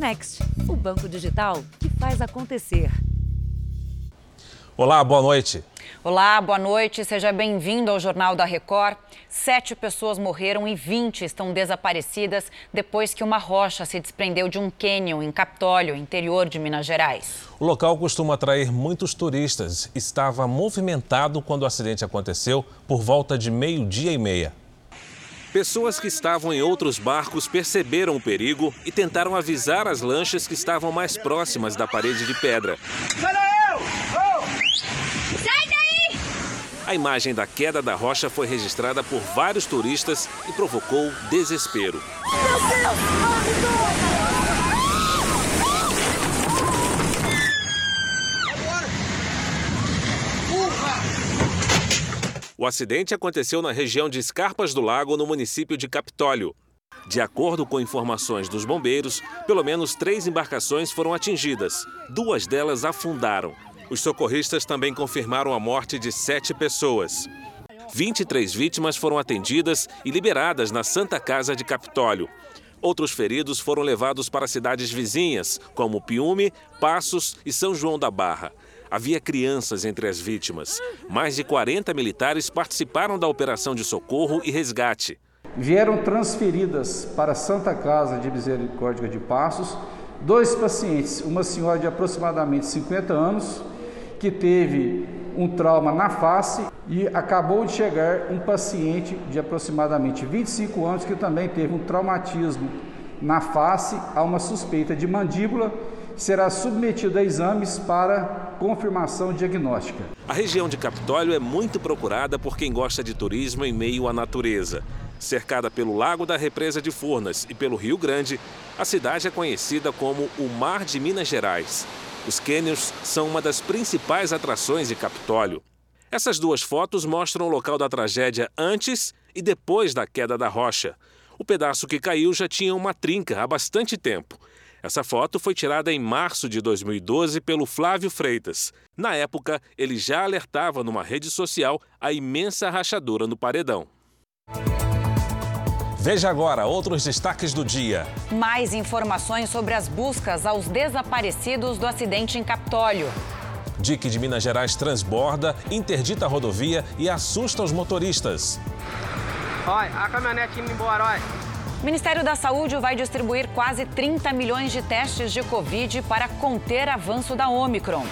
Next, o banco digital que faz acontecer. Olá, boa noite. Olá, boa noite. Seja bem-vindo ao Jornal da Record. Sete pessoas morreram e 20 estão desaparecidas depois que uma rocha se desprendeu de um cânion em Capitólio, interior de Minas Gerais. O local costuma atrair muitos turistas. Estava movimentado quando o acidente aconteceu por volta de meio-dia e meia. Pessoas que estavam em outros barcos perceberam o perigo e tentaram avisar as lanchas que estavam mais próximas da parede de pedra. A imagem da queda da rocha foi registrada por vários turistas e provocou desespero. O acidente aconteceu na região de Escarpas do Lago, no município de Capitólio. De acordo com informações dos bombeiros, pelo menos três embarcações foram atingidas. Duas delas afundaram. Os socorristas também confirmaram a morte de sete pessoas. 23 vítimas foram atendidas e liberadas na Santa Casa de Capitólio. Outros feridos foram levados para cidades vizinhas, como Piume, Passos e São João da Barra. Havia crianças entre as vítimas. Mais de 40 militares participaram da operação de socorro e resgate. Vieram transferidas para Santa Casa de Misericórdia de Passos dois pacientes, uma senhora de aproximadamente 50 anos que teve um trauma na face e acabou de chegar um paciente de aproximadamente 25 anos que também teve um traumatismo na face a uma suspeita de mandíbula será submetido a exames para confirmação diagnóstica. A região de Capitólio é muito procurada por quem gosta de turismo em meio à natureza. Cercada pelo Lago da Represa de Furnas e pelo Rio Grande, a cidade é conhecida como o Mar de Minas Gerais. Os cânions são uma das principais atrações de Capitólio. Essas duas fotos mostram o local da tragédia antes e depois da queda da rocha. O pedaço que caiu já tinha uma trinca há bastante tempo. Essa foto foi tirada em março de 2012 pelo Flávio Freitas. Na época, ele já alertava numa rede social a imensa rachadura no paredão. Veja agora outros destaques do dia. Mais informações sobre as buscas aos desaparecidos do acidente em Capitólio. Dique de Minas Gerais transborda, interdita a rodovia e assusta os motoristas. Olha, a caminhonete indo embora, olha. O Ministério da Saúde vai distribuir quase 30 milhões de testes de Covid para conter avanço da Omicron.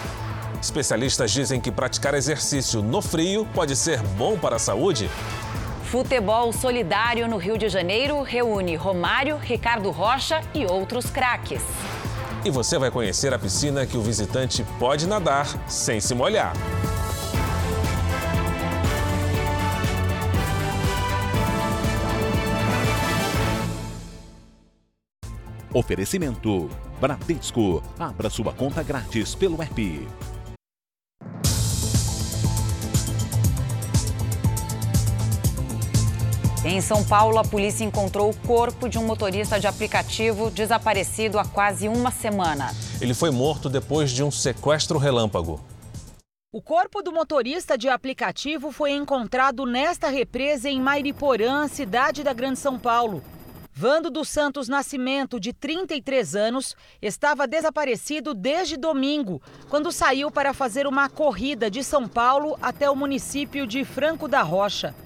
Especialistas dizem que praticar exercício no frio pode ser bom para a saúde. Futebol Solidário no Rio de Janeiro reúne Romário, Ricardo Rocha e outros craques. E você vai conhecer a piscina que o visitante pode nadar sem se molhar. Oferecimento: Bradesco. Abra sua conta grátis pelo app. Em São Paulo, a polícia encontrou o corpo de um motorista de aplicativo desaparecido há quase uma semana. Ele foi morto depois de um sequestro relâmpago. O corpo do motorista de aplicativo foi encontrado nesta represa em Mairiporã, cidade da Grande São Paulo. Vando dos Santos Nascimento, de 33 anos, estava desaparecido desde domingo, quando saiu para fazer uma corrida de São Paulo até o município de Franco da Rocha.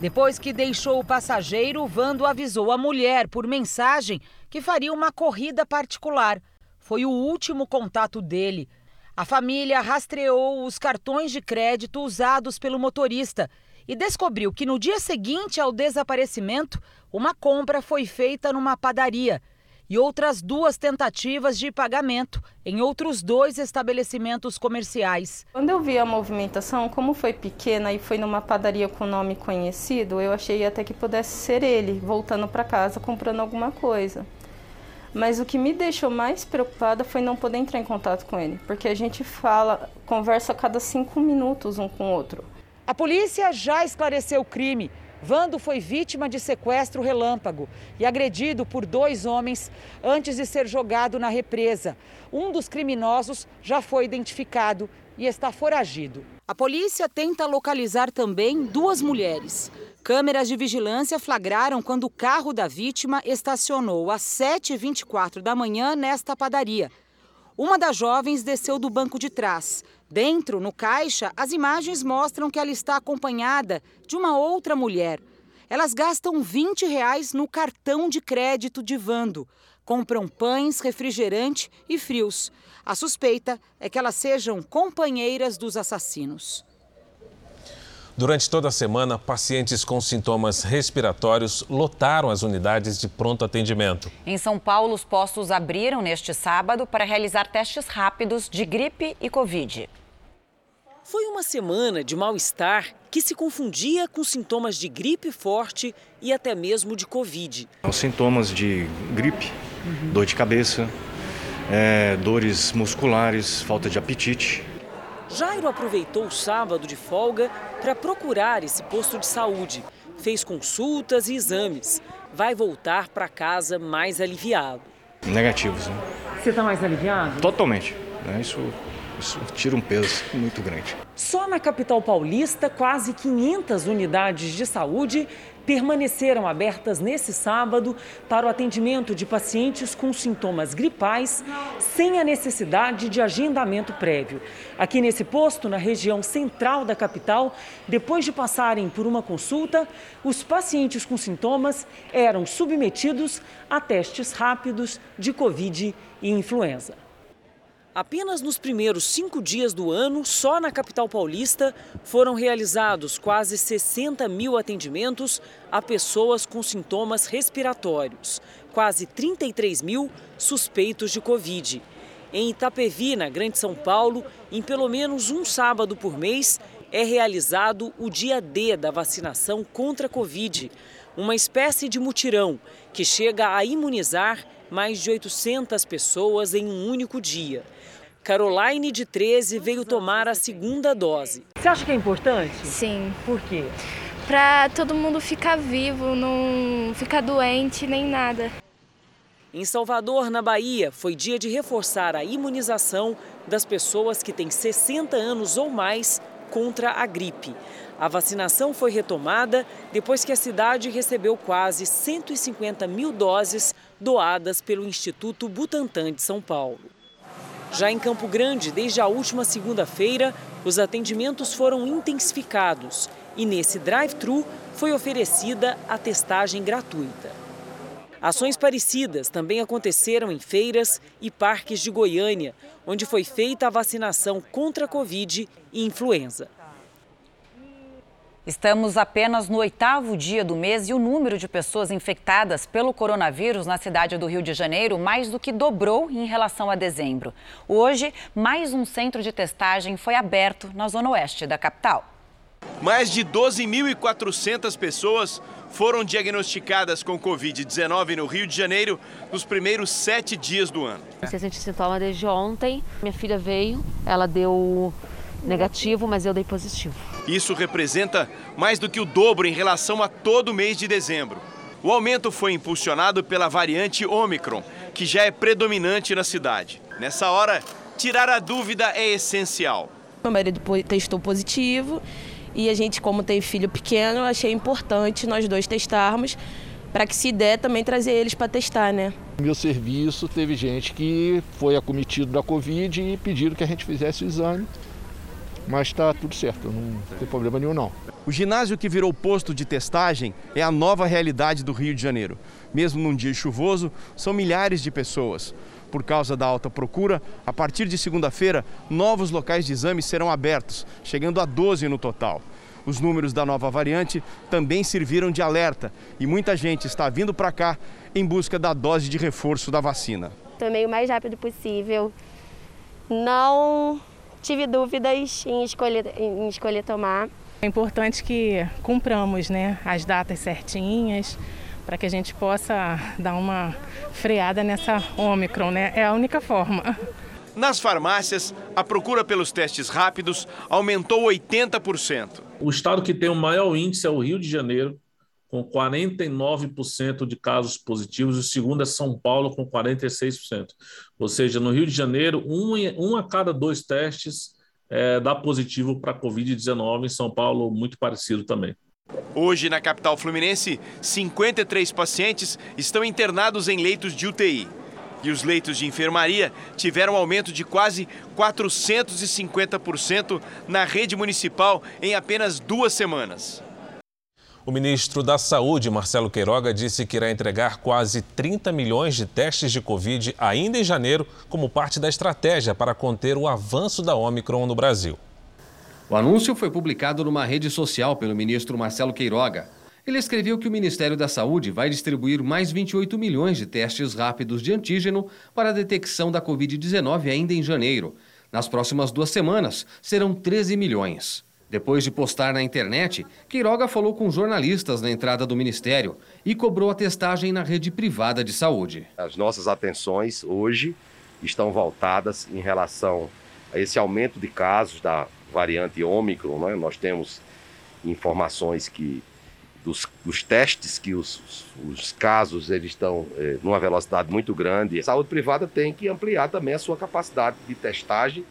Depois que deixou o passageiro, Vando avisou a mulher por mensagem que faria uma corrida particular. Foi o último contato dele. A família rastreou os cartões de crédito usados pelo motorista e descobriu que no dia seguinte ao desaparecimento, uma compra foi feita numa padaria e outras duas tentativas de pagamento em outros dois estabelecimentos comerciais. Quando eu vi a movimentação, como foi pequena e foi numa padaria com nome conhecido, eu achei até que pudesse ser ele voltando para casa comprando alguma coisa. Mas o que me deixou mais preocupada foi não poder entrar em contato com ele, porque a gente fala, conversa a cada cinco minutos um com o outro. A polícia já esclareceu o crime. Vando foi vítima de sequestro relâmpago e agredido por dois homens antes de ser jogado na represa. Um dos criminosos já foi identificado e está foragido. A polícia tenta localizar também duas mulheres. Câmeras de vigilância flagraram quando o carro da vítima estacionou às 7h24 da manhã nesta padaria. Uma das jovens desceu do banco de trás. Dentro, no caixa, as imagens mostram que ela está acompanhada de uma outra mulher. Elas gastam 20 reais no cartão de crédito de Vando. Compram pães, refrigerante e frios. A suspeita é que elas sejam companheiras dos assassinos. Durante toda a semana, pacientes com sintomas respiratórios lotaram as unidades de pronto atendimento. Em São Paulo, os postos abriram neste sábado para realizar testes rápidos de gripe e Covid. Foi uma semana de mal-estar que se confundia com sintomas de gripe forte e até mesmo de Covid. Os sintomas de gripe, uhum. dor de cabeça, é, dores musculares, falta de apetite Jairo aproveitou o sábado de folga para procurar esse posto de saúde. Fez consultas e exames. Vai voltar para casa mais aliviado. Negativos. Né? Você está mais aliviado? Totalmente. Né? Isso, isso tira um peso muito grande. Só na capital paulista, quase 500 unidades de saúde permaneceram abertas nesse sábado para o atendimento de pacientes com sintomas gripais sem a necessidade de agendamento prévio. Aqui nesse posto, na região central da capital, depois de passarem por uma consulta, os pacientes com sintomas eram submetidos a testes rápidos de Covid e influenza. Apenas nos primeiros cinco dias do ano, só na capital paulista, foram realizados quase 60 mil atendimentos a pessoas com sintomas respiratórios, quase 33 mil suspeitos de Covid. Em Itapevi, na Grande São Paulo, em pelo menos um sábado por mês, é realizado o dia D da vacinação contra a Covid, uma espécie de mutirão que chega a imunizar mais de 800 pessoas em um único dia. Caroline, de 13, veio tomar a segunda dose. Você acha que é importante? Sim. Por quê? Para todo mundo ficar vivo, não ficar doente nem nada. Em Salvador, na Bahia, foi dia de reforçar a imunização das pessoas que têm 60 anos ou mais contra a gripe. A vacinação foi retomada depois que a cidade recebeu quase 150 mil doses doadas pelo Instituto Butantan de São Paulo. Já em Campo Grande, desde a última segunda-feira, os atendimentos foram intensificados e nesse drive-thru foi oferecida a testagem gratuita. Ações parecidas também aconteceram em feiras e parques de Goiânia, onde foi feita a vacinação contra a Covid e influenza. Estamos apenas no oitavo dia do mês e o número de pessoas infectadas pelo coronavírus na cidade do Rio de Janeiro mais do que dobrou em relação a dezembro. Hoje, mais um centro de testagem foi aberto na zona oeste da capital. Mais de 12.400 pessoas foram diagnosticadas com Covid-19 no Rio de Janeiro nos primeiros sete dias do ano. Você sente sintoma desde ontem. Minha filha veio, ela deu negativo, mas eu dei positivo. Isso representa mais do que o dobro em relação a todo o mês de dezembro. O aumento foi impulsionado pela variante Omicron, que já é predominante na cidade. Nessa hora, tirar a dúvida é essencial. Meu marido testou positivo e a gente, como tem filho pequeno, achei importante nós dois testarmos para que se der também trazer eles para testar, né? No meu serviço teve gente que foi acometido da Covid e pediram que a gente fizesse o exame mas está tudo certo, não tem problema nenhum não. O ginásio que virou posto de testagem é a nova realidade do Rio de Janeiro. Mesmo num dia chuvoso, são milhares de pessoas. Por causa da alta procura, a partir de segunda-feira, novos locais de exame serão abertos, chegando a 12 no total. Os números da nova variante também serviram de alerta e muita gente está vindo para cá em busca da dose de reforço da vacina. Tomei o mais rápido possível. Não tive dúvidas em escolher, em escolher tomar. É importante que cumpramos né, as datas certinhas para que a gente possa dar uma freada nessa Ômicron, né? É a única forma. Nas farmácias, a procura pelos testes rápidos aumentou 80%. O estado que tem o maior índice é o Rio de Janeiro, com 49% de casos positivos, o segundo é São Paulo, com 46%. Ou seja, no Rio de Janeiro, um, um a cada dois testes é, dá positivo para a Covid-19, em São Paulo, muito parecido também. Hoje, na capital fluminense, 53 pacientes estão internados em leitos de UTI. E os leitos de enfermaria tiveram aumento de quase 450% na rede municipal em apenas duas semanas. O ministro da Saúde, Marcelo Queiroga, disse que irá entregar quase 30 milhões de testes de Covid ainda em janeiro, como parte da estratégia para conter o avanço da Omicron no Brasil. O anúncio foi publicado numa rede social pelo ministro Marcelo Queiroga. Ele escreveu que o Ministério da Saúde vai distribuir mais 28 milhões de testes rápidos de antígeno para a detecção da Covid-19 ainda em janeiro. Nas próximas duas semanas, serão 13 milhões. Depois de postar na internet, Queiroga falou com jornalistas na entrada do ministério e cobrou a testagem na rede privada de saúde. As nossas atenções hoje estão voltadas em relação a esse aumento de casos da variante Ômicron. Né? Nós temos informações que dos, dos testes que os, os, casos eles estão é, numa velocidade muito grande. A saúde privada tem que ampliar também a sua capacidade de testagem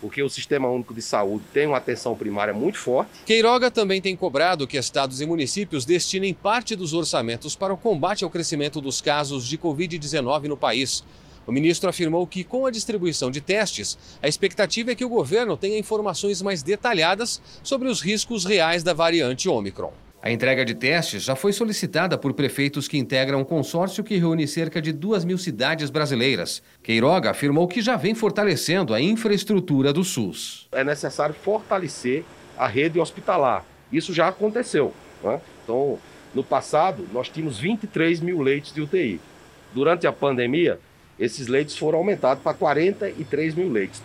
porque o Sistema Único de Saúde tem uma atenção primária muito forte. Queiroga também tem cobrado que estados e municípios destinem parte dos orçamentos para o combate ao crescimento dos casos de Covid-19 no país. O ministro afirmou que, com a distribuição de testes, a expectativa é que o governo tenha informações mais detalhadas sobre os riscos reais da variante Omicron. A entrega de testes já foi solicitada por prefeitos que integram um consórcio que reúne cerca de duas mil cidades brasileiras. Queiroga afirmou que já vem fortalecendo a infraestrutura do SUS. É necessário fortalecer a rede hospitalar. Isso já aconteceu. Né? Então, no passado, nós tínhamos 23 mil leitos de UTI. Durante a pandemia, esses leitos foram aumentados para 43 mil leitos.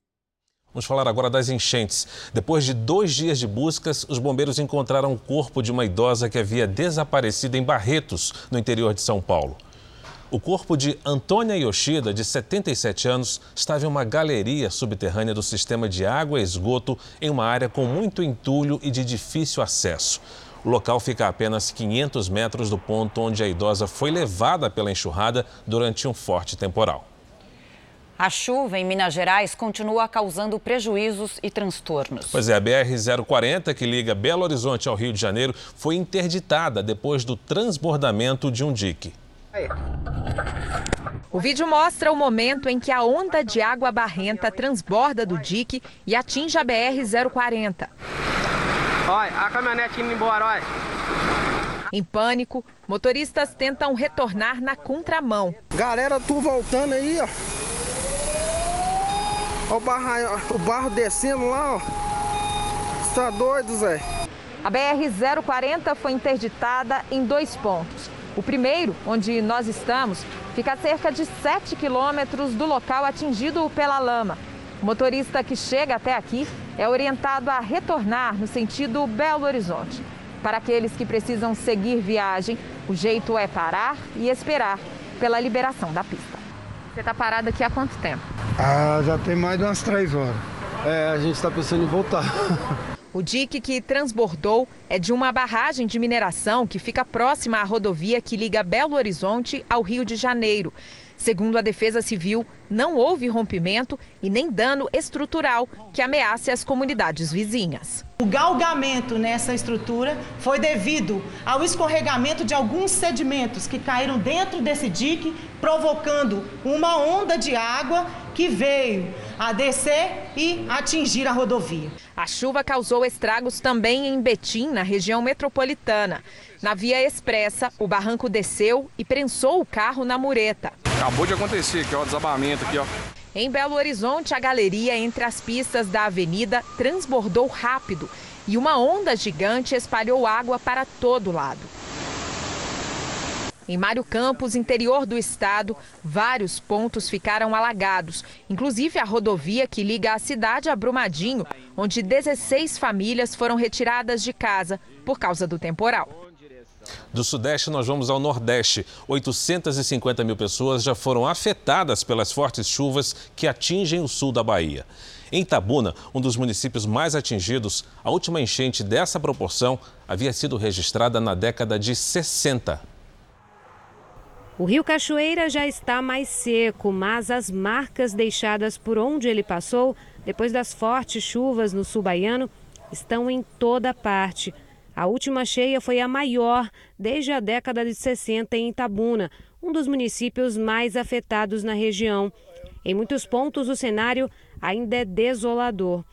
Vamos falar agora das enchentes. Depois de dois dias de buscas, os bombeiros encontraram o corpo de uma idosa que havia desaparecido em Barretos, no interior de São Paulo. O corpo de Antônia Yoshida, de 77 anos, estava em uma galeria subterrânea do sistema de água e esgoto em uma área com muito entulho e de difícil acesso. O local fica a apenas 500 metros do ponto onde a idosa foi levada pela enxurrada durante um forte temporal. A chuva em Minas Gerais continua causando prejuízos e transtornos. Pois é, a BR-040, que liga Belo Horizonte ao Rio de Janeiro, foi interditada depois do transbordamento de um dique. O vídeo mostra o momento em que a onda de água barrenta transborda do dique e atinge a BR-040. Olha, a caminhonete indo embora, olha. Em pânico, motoristas tentam retornar na contramão. Galera, tu voltando aí, ó. Olha o barro, o barro descendo lá, ó. Tá doido, Zé? A BR-040 foi interditada em dois pontos. O primeiro, onde nós estamos, fica a cerca de 7 quilômetros do local atingido pela lama. O motorista que chega até aqui é orientado a retornar no sentido Belo Horizonte. Para aqueles que precisam seguir viagem, o jeito é parar e esperar pela liberação da pista. Você está parado aqui há quanto tempo? Ah, já tem mais de umas três horas. É, a gente está pensando em voltar. O dique que transbordou é de uma barragem de mineração que fica próxima à rodovia que liga Belo Horizonte ao Rio de Janeiro. Segundo a Defesa Civil, não houve rompimento e nem dano estrutural que ameace as comunidades vizinhas. O galgamento nessa estrutura foi devido ao escorregamento de alguns sedimentos que caíram dentro desse dique, provocando uma onda de água que veio a descer e atingir a rodovia. A chuva causou estragos também em Betim, na região metropolitana. Na via expressa, o barranco desceu e prensou o carro na mureta. Acabou de acontecer aqui, ó, desabamento aqui, ó. Em Belo Horizonte, a galeria entre as pistas da avenida transbordou rápido e uma onda gigante espalhou água para todo lado. Em Mário Campos, interior do estado, vários pontos ficaram alagados, inclusive a rodovia que liga a cidade a Brumadinho, onde 16 famílias foram retiradas de casa por causa do temporal. Do Sudeste, nós vamos ao Nordeste. 850 mil pessoas já foram afetadas pelas fortes chuvas que atingem o sul da Bahia. Em Itabuna, um dos municípios mais atingidos, a última enchente dessa proporção havia sido registrada na década de 60. O rio Cachoeira já está mais seco, mas as marcas deixadas por onde ele passou, depois das fortes chuvas no sul baiano, estão em toda parte. A última cheia foi a maior desde a década de 60 em Itabuna, um dos municípios mais afetados na região. Em muitos pontos, o cenário ainda é desolador.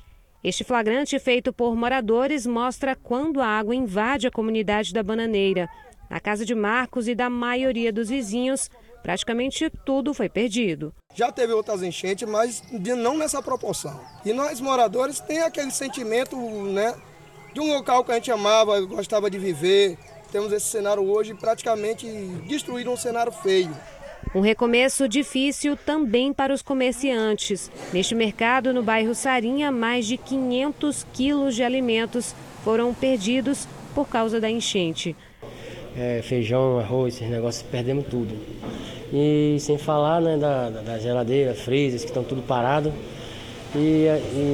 Este flagrante feito por moradores mostra quando a água invade a comunidade da Bananeira. Na casa de Marcos e da maioria dos vizinhos, praticamente tudo foi perdido. Já teve outras enchentes, mas não nessa proporção. E nós moradores tem aquele sentimento, né, de um local que a gente amava, gostava de viver. Temos esse cenário hoje praticamente destruído um cenário feio. Um recomeço difícil também para os comerciantes. Neste mercado, no bairro Sarinha, mais de 500 quilos de alimentos foram perdidos por causa da enchente. É, feijão, arroz, esses negócios, perdemos tudo. E sem falar né, da, da geladeira, freezers, que estão tudo parado. E,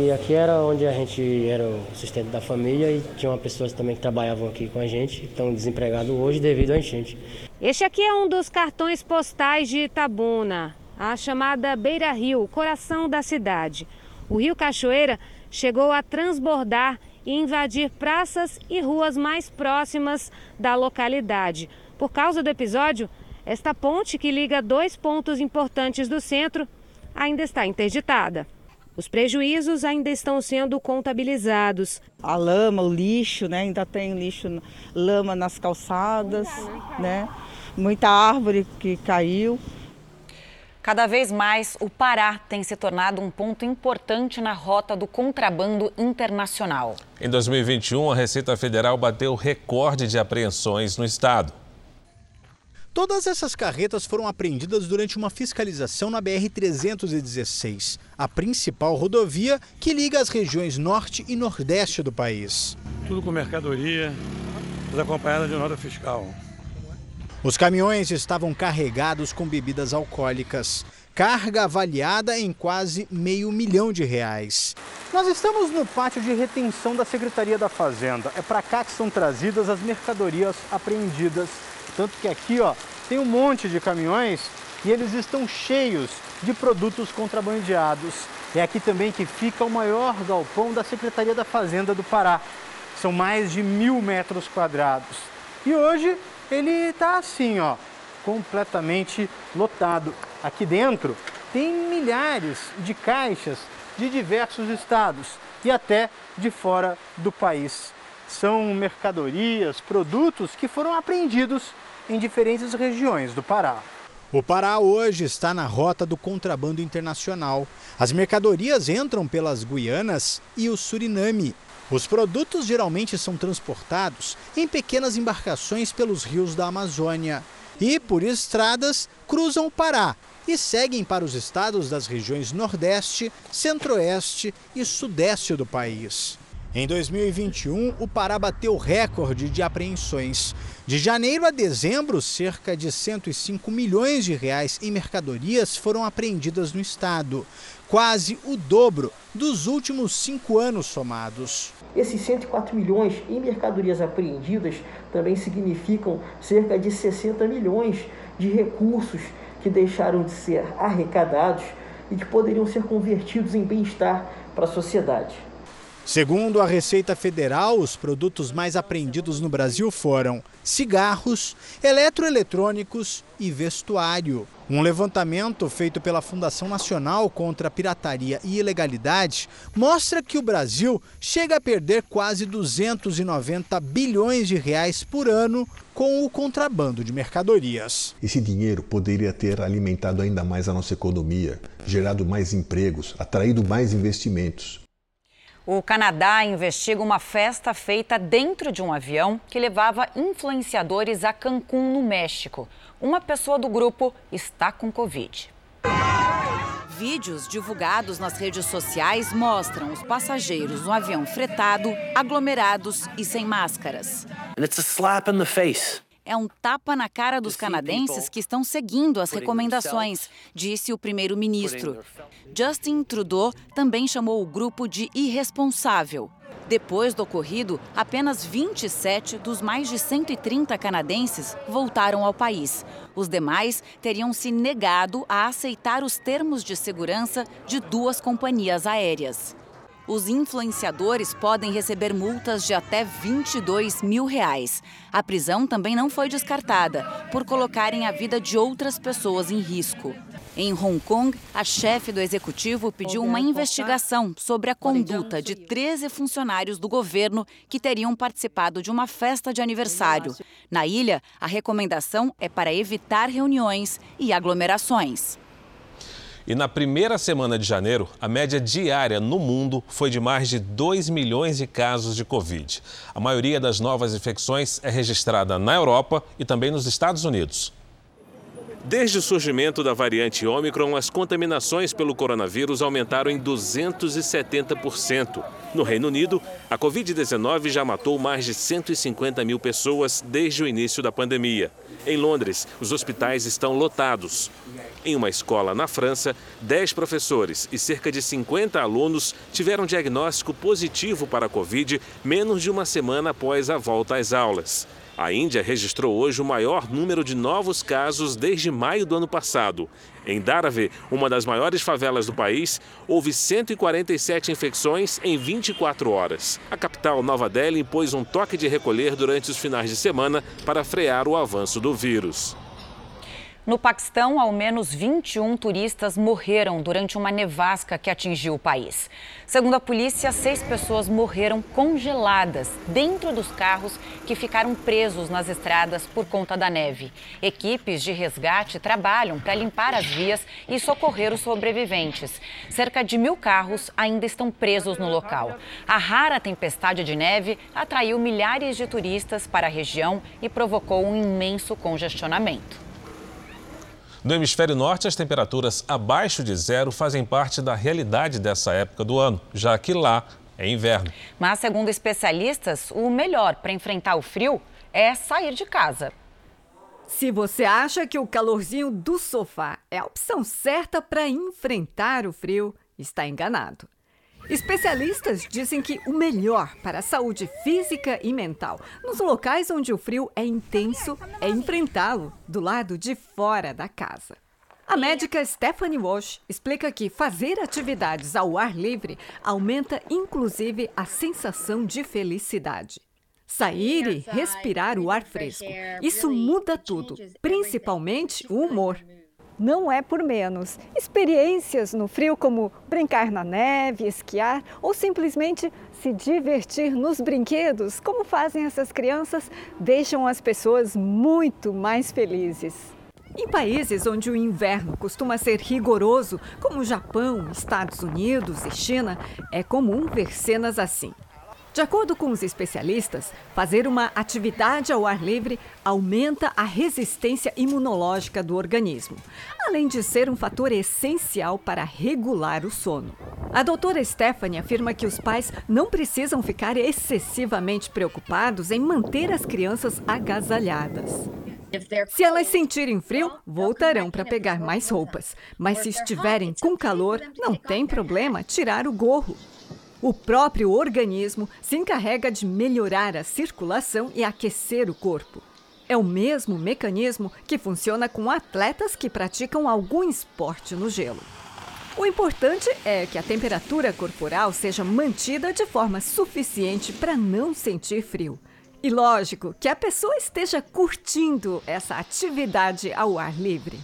e, aqui era onde a gente era o sustento da família e tinha uma pessoas também que trabalhavam aqui com a gente, estão desempregados hoje devido à enchente. Este aqui é um dos cartões postais de Itabuna, a chamada Beira Rio, coração da cidade. O rio Cachoeira chegou a transbordar e invadir praças e ruas mais próximas da localidade. Por causa do episódio, esta ponte que liga dois pontos importantes do centro ainda está interditada. Os prejuízos ainda estão sendo contabilizados. A lama, o lixo, né? Ainda tem lixo, lama nas calçadas, né? Muita árvore que caiu. Cada vez mais, o Pará tem se tornado um ponto importante na rota do contrabando internacional. Em 2021, a Receita Federal bateu recorde de apreensões no estado. Todas essas carretas foram apreendidas durante uma fiscalização na BR-316, a principal rodovia que liga as regiões norte e nordeste do país. Tudo com mercadoria, acompanhada de nota fiscal. Os caminhões estavam carregados com bebidas alcoólicas. Carga avaliada em quase meio milhão de reais. Nós estamos no pátio de retenção da Secretaria da Fazenda. É para cá que são trazidas as mercadorias apreendidas tanto que aqui ó, tem um monte de caminhões e eles estão cheios de produtos contrabandeados. É aqui também que fica o maior galpão da Secretaria da Fazenda do Pará. São mais de mil metros quadrados. E hoje ele está assim, ó, completamente lotado. Aqui dentro tem milhares de caixas de diversos estados e até de fora do país. São mercadorias, produtos que foram apreendidos em diferentes regiões do Pará. O Pará hoje está na rota do contrabando internacional. As mercadorias entram pelas Guianas e o Suriname. Os produtos geralmente são transportados em pequenas embarcações pelos rios da Amazônia e, por estradas, cruzam o Pará e seguem para os estados das regiões Nordeste, Centro-Oeste e Sudeste do país. Em 2021, o Pará bateu recorde de apreensões. De janeiro a dezembro, cerca de 105 milhões de reais em mercadorias foram apreendidas no estado, quase o dobro dos últimos cinco anos somados. Esses 104 milhões em mercadorias apreendidas também significam cerca de 60 milhões de recursos que deixaram de ser arrecadados e que poderiam ser convertidos em bem-estar para a sociedade. Segundo a Receita Federal, os produtos mais apreendidos no Brasil foram cigarros, eletroeletrônicos e vestuário. Um levantamento feito pela Fundação Nacional contra a Pirataria e Ilegalidade mostra que o Brasil chega a perder quase 290 bilhões de reais por ano com o contrabando de mercadorias. Esse dinheiro poderia ter alimentado ainda mais a nossa economia, gerado mais empregos, atraído mais investimentos. O Canadá investiga uma festa feita dentro de um avião que levava influenciadores a Cancún, no México. Uma pessoa do grupo está com Covid. Vídeos divulgados nas redes sociais mostram os passageiros no avião fretado, aglomerados e sem máscaras. And it's a slap in the face é um tapa na cara dos canadenses que estão seguindo as recomendações, disse o primeiro-ministro. Justin Trudeau também chamou o grupo de irresponsável. Depois do ocorrido, apenas 27 dos mais de 130 canadenses voltaram ao país. Os demais teriam se negado a aceitar os termos de segurança de duas companhias aéreas. Os influenciadores podem receber multas de até 22 mil reais. A prisão também não foi descartada, por colocarem a vida de outras pessoas em risco. Em Hong Kong, a chefe do executivo pediu uma investigação sobre a conduta de 13 funcionários do governo que teriam participado de uma festa de aniversário. Na ilha, a recomendação é para evitar reuniões e aglomerações. E na primeira semana de janeiro, a média diária no mundo foi de mais de 2 milhões de casos de Covid. A maioria das novas infecções é registrada na Europa e também nos Estados Unidos. Desde o surgimento da variante Ômicron, as contaminações pelo coronavírus aumentaram em 270%. No Reino Unido, a Covid-19 já matou mais de 150 mil pessoas desde o início da pandemia. Em Londres, os hospitais estão lotados. Em uma escola na França, 10 professores e cerca de 50 alunos tiveram diagnóstico positivo para a Covid menos de uma semana após a volta às aulas. A Índia registrou hoje o maior número de novos casos desde maio do ano passado. Em Dharavi, uma das maiores favelas do país, houve 147 infecções em 24 horas. A capital, Nova Delhi, impôs um toque de recolher durante os finais de semana para frear o avanço do vírus. No Paquistão, ao menos 21 turistas morreram durante uma nevasca que atingiu o país. Segundo a polícia, seis pessoas morreram congeladas dentro dos carros que ficaram presos nas estradas por conta da neve. Equipes de resgate trabalham para limpar as vias e socorrer os sobreviventes. Cerca de mil carros ainda estão presos no local. A rara tempestade de neve atraiu milhares de turistas para a região e provocou um imenso congestionamento. No hemisfério norte, as temperaturas abaixo de zero fazem parte da realidade dessa época do ano, já que lá é inverno. Mas, segundo especialistas, o melhor para enfrentar o frio é sair de casa. Se você acha que o calorzinho do sofá é a opção certa para enfrentar o frio, está enganado. Especialistas dizem que o melhor para a saúde física e mental nos locais onde o frio é intenso é enfrentá-lo do lado de fora da casa. A médica Stephanie Walsh explica que fazer atividades ao ar livre aumenta inclusive a sensação de felicidade. Sair e respirar o ar fresco. Isso muda tudo, principalmente o humor não é por menos. Experiências no frio, como brincar na neve, esquiar ou simplesmente se divertir nos brinquedos, como fazem essas crianças, deixam as pessoas muito mais felizes. Em países onde o inverno costuma ser rigoroso, como Japão, Estados Unidos e China, é comum ver cenas assim. De acordo com os especialistas, fazer uma atividade ao ar livre aumenta a resistência imunológica do organismo, além de ser um fator essencial para regular o sono. A doutora Stephanie afirma que os pais não precisam ficar excessivamente preocupados em manter as crianças agasalhadas. Se elas sentirem frio, voltarão para pegar mais roupas. Mas se estiverem com calor, não tem problema tirar o gorro. O próprio organismo se encarrega de melhorar a circulação e aquecer o corpo. É o mesmo mecanismo que funciona com atletas que praticam algum esporte no gelo. O importante é que a temperatura corporal seja mantida de forma suficiente para não sentir frio. E lógico que a pessoa esteja curtindo essa atividade ao ar livre.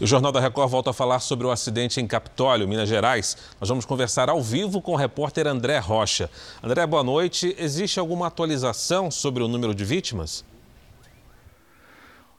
O Jornal da Record volta a falar sobre o acidente em Capitólio, Minas Gerais. Nós vamos conversar ao vivo com o repórter André Rocha. André, boa noite. Existe alguma atualização sobre o número de vítimas?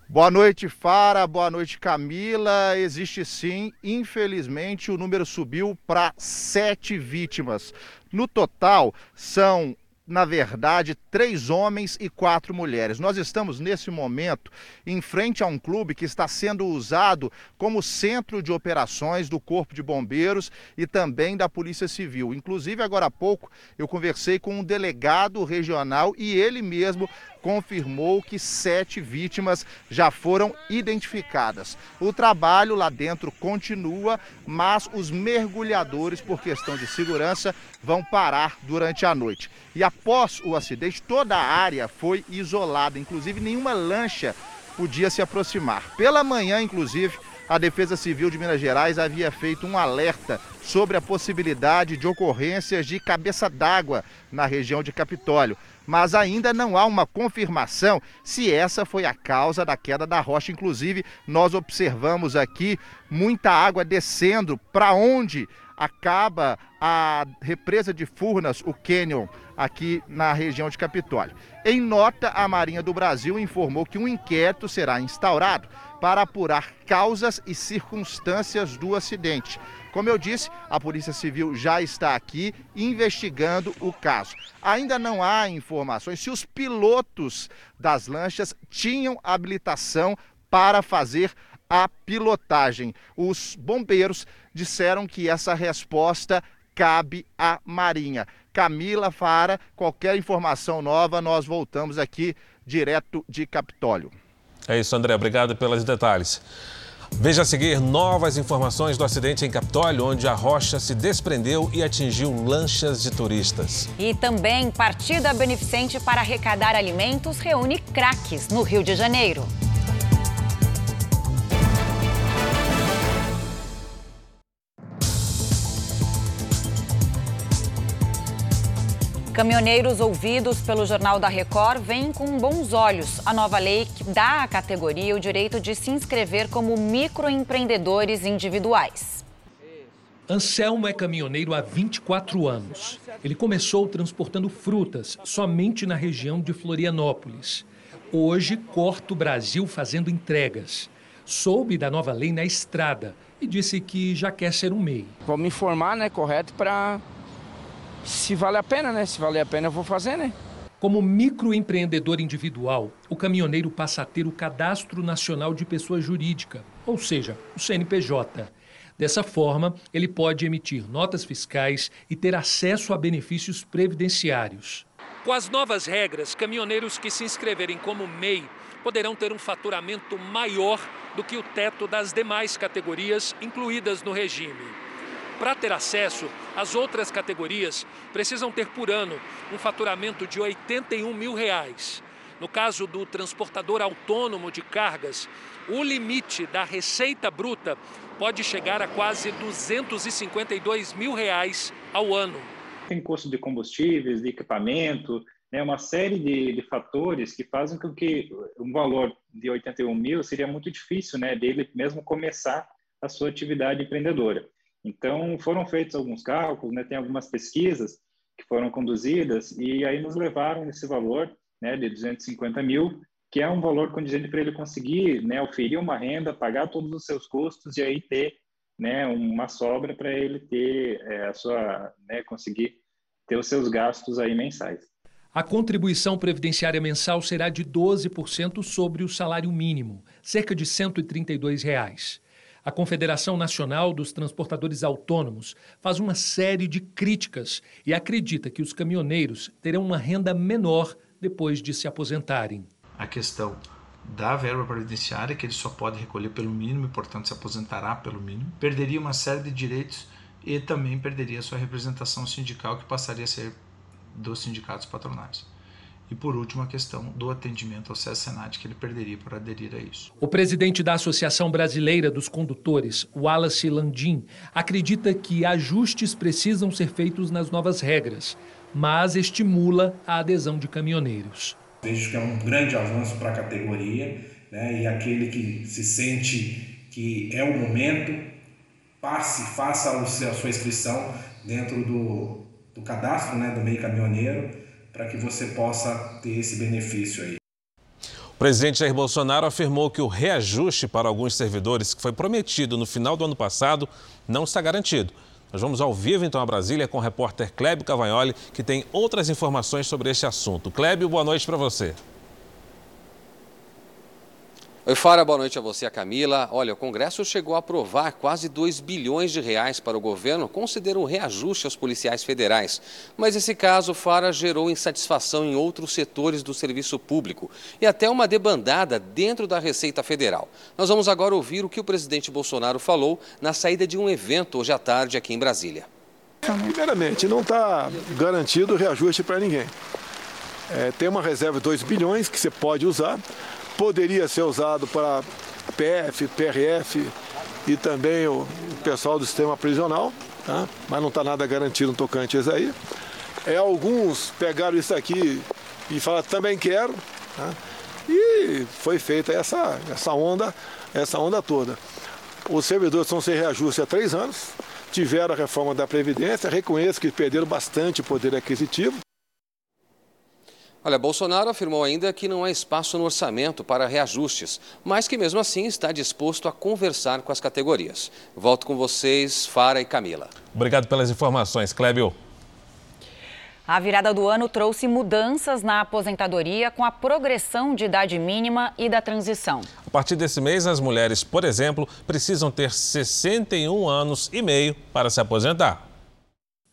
Boa noite, Fara. Boa noite, Camila. Existe sim. Infelizmente, o número subiu para sete vítimas. No total, são na verdade, três homens e quatro mulheres. Nós estamos, nesse momento, em frente a um clube que está sendo usado como centro de operações do Corpo de Bombeiros e também da Polícia Civil. Inclusive, agora há pouco, eu conversei com um delegado regional e ele mesmo confirmou que sete vítimas já foram identificadas. O trabalho lá dentro continua, mas os mergulhadores, por questão de segurança, vão parar durante a noite. E após o acidente, toda a área foi isolada, inclusive nenhuma lancha podia se aproximar. Pela manhã, inclusive, a Defesa Civil de Minas Gerais havia feito um alerta sobre a possibilidade de ocorrências de cabeça d'água na região de Capitólio. Mas ainda não há uma confirmação se essa foi a causa da queda da rocha. Inclusive, nós observamos aqui muita água descendo para onde acaba a represa de Furnas, o Canyon, aqui na região de Capitólio. Em nota, a Marinha do Brasil informou que um inquérito será instaurado para apurar causas e circunstâncias do acidente. Como eu disse, a Polícia Civil já está aqui investigando o caso. Ainda não há informações se os pilotos das lanchas tinham habilitação para fazer a pilotagem. Os bombeiros disseram que essa resposta cabe à Marinha. Camila Fara, qualquer informação nova, nós voltamos aqui direto de Capitólio. É isso, André. Obrigado pelos detalhes. Veja a seguir novas informações do acidente em Capitólio, onde a rocha se desprendeu e atingiu lanchas de turistas. E também partida beneficente para arrecadar alimentos reúne craques no Rio de Janeiro. Caminhoneiros ouvidos pelo Jornal da Record veem com bons olhos a nova lei que dá à categoria o direito de se inscrever como microempreendedores individuais. Anselmo é caminhoneiro há 24 anos. Ele começou transportando frutas somente na região de Florianópolis. Hoje corta o Brasil fazendo entregas. Soube da nova lei na estrada e disse que já quer ser um MEI. Vou me informar, né, correto, para se vale a pena, né? Se vale a pena, eu vou fazer, né? Como microempreendedor individual, o caminhoneiro passa a ter o Cadastro Nacional de Pessoa Jurídica, ou seja, o CNPJ. Dessa forma, ele pode emitir notas fiscais e ter acesso a benefícios previdenciários. Com as novas regras, caminhoneiros que se inscreverem como MEI poderão ter um faturamento maior do que o teto das demais categorias incluídas no regime. Para ter acesso, as outras categorias precisam ter por ano um faturamento de 81 mil reais. No caso do transportador autônomo de cargas, o limite da receita bruta pode chegar a quase 252 mil reais ao ano. Tem custo de combustíveis, de equipamento, né, uma série de, de, fatores que fazem com que um valor de 81 mil seria muito difícil né, dele mesmo começar a sua atividade empreendedora. Então, foram feitos alguns cálculos, né, tem algumas pesquisas que foram conduzidas e aí nos levaram nesse valor né, de 250 mil, que é um valor condizente para ele conseguir né, oferir uma renda, pagar todos os seus custos e aí ter né, uma sobra para ele ter é, a sua, né, conseguir ter os seus gastos aí mensais. A contribuição previdenciária mensal será de 12% sobre o salário mínimo, cerca de 132 reais. A Confederação Nacional dos Transportadores Autônomos faz uma série de críticas e acredita que os caminhoneiros terão uma renda menor depois de se aposentarem. A questão da verba previdenciária, que ele só pode recolher pelo mínimo e, portanto, se aposentará pelo mínimo, perderia uma série de direitos e também perderia sua representação sindical, que passaria a ser dos sindicatos patronais. E por último, a questão do atendimento ao SESC-Senat, que ele perderia por aderir a isso. O presidente da Associação Brasileira dos Condutores, Wallace Landim, acredita que ajustes precisam ser feitos nas novas regras, mas estimula a adesão de caminhoneiros. Vejo que é um grande avanço para a categoria né, e aquele que se sente que é o momento, passe, faça a sua inscrição dentro do, do cadastro né, do meio caminhoneiro para que você possa ter esse benefício aí. O presidente Jair Bolsonaro afirmou que o reajuste para alguns servidores que foi prometido no final do ano passado não está garantido. Nós vamos ao vivo então a Brasília com o repórter Clébio Cavagnoli, que tem outras informações sobre este assunto. Clébio, boa noite para você. Oi, Fara, boa noite a você, a Camila. Olha, o Congresso chegou a aprovar quase 2 bilhões de reais para o governo, considera um reajuste aos policiais federais. Mas esse caso, Fara, gerou insatisfação em outros setores do serviço público e até uma debandada dentro da Receita Federal. Nós vamos agora ouvir o que o presidente Bolsonaro falou na saída de um evento hoje à tarde aqui em Brasília. Primeiramente, não está garantido reajuste para ninguém. É, tem uma reserva de 2 bilhões que você pode usar poderia ser usado para PF, PRF, e também o pessoal do sistema prisional, tá? mas não está nada garantido no tocante isso aí. É, alguns pegaram isso aqui e falaram também quero. Tá? E foi feita essa, essa onda, essa onda toda. Os servidores estão sem reajuste há três anos, tiveram a reforma da Previdência, reconheço que perderam bastante poder aquisitivo. Olha, Bolsonaro afirmou ainda que não há espaço no orçamento para reajustes, mas que mesmo assim está disposto a conversar com as categorias. Volto com vocês, Fara e Camila. Obrigado pelas informações, Clébio. A virada do ano trouxe mudanças na aposentadoria com a progressão de idade mínima e da transição. A partir desse mês, as mulheres, por exemplo, precisam ter 61 anos e meio para se aposentar.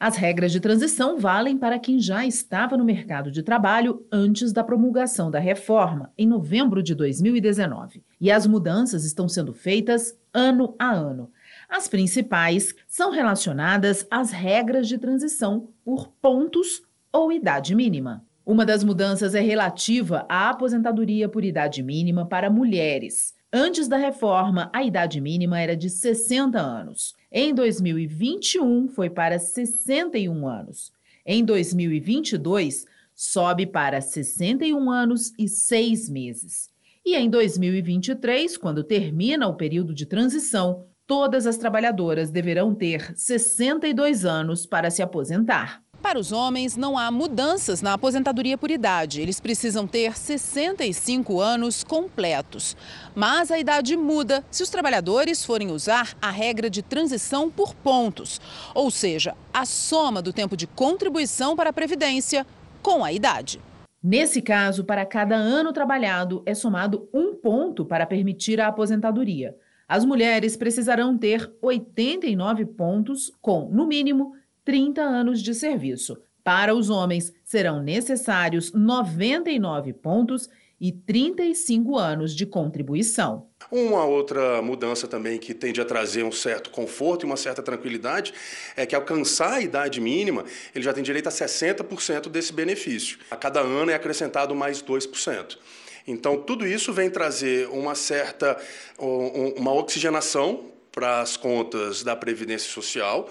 As regras de transição valem para quem já estava no mercado de trabalho antes da promulgação da reforma, em novembro de 2019. E as mudanças estão sendo feitas ano a ano. As principais são relacionadas às regras de transição por pontos ou idade mínima. Uma das mudanças é relativa à aposentadoria por idade mínima para mulheres. Antes da reforma, a idade mínima era de 60 anos. Em 2021, foi para 61 anos. Em 2022, sobe para 61 anos e 6 meses. E em 2023, quando termina o período de transição, todas as trabalhadoras deverão ter 62 anos para se aposentar. Para os homens, não há mudanças na aposentadoria por idade. Eles precisam ter 65 anos completos. Mas a idade muda se os trabalhadores forem usar a regra de transição por pontos, ou seja, a soma do tempo de contribuição para a Previdência com a idade. Nesse caso, para cada ano trabalhado, é somado um ponto para permitir a aposentadoria. As mulheres precisarão ter 89 pontos, com, no mínimo, 30 anos de serviço. Para os homens, serão necessários 99 pontos e 35 anos de contribuição. Uma outra mudança também que tende a trazer um certo conforto e uma certa tranquilidade é que alcançar a idade mínima, ele já tem direito a 60% desse benefício. A cada ano é acrescentado mais 2%. Então, tudo isso vem trazer uma certa uma oxigenação para as contas da Previdência Social,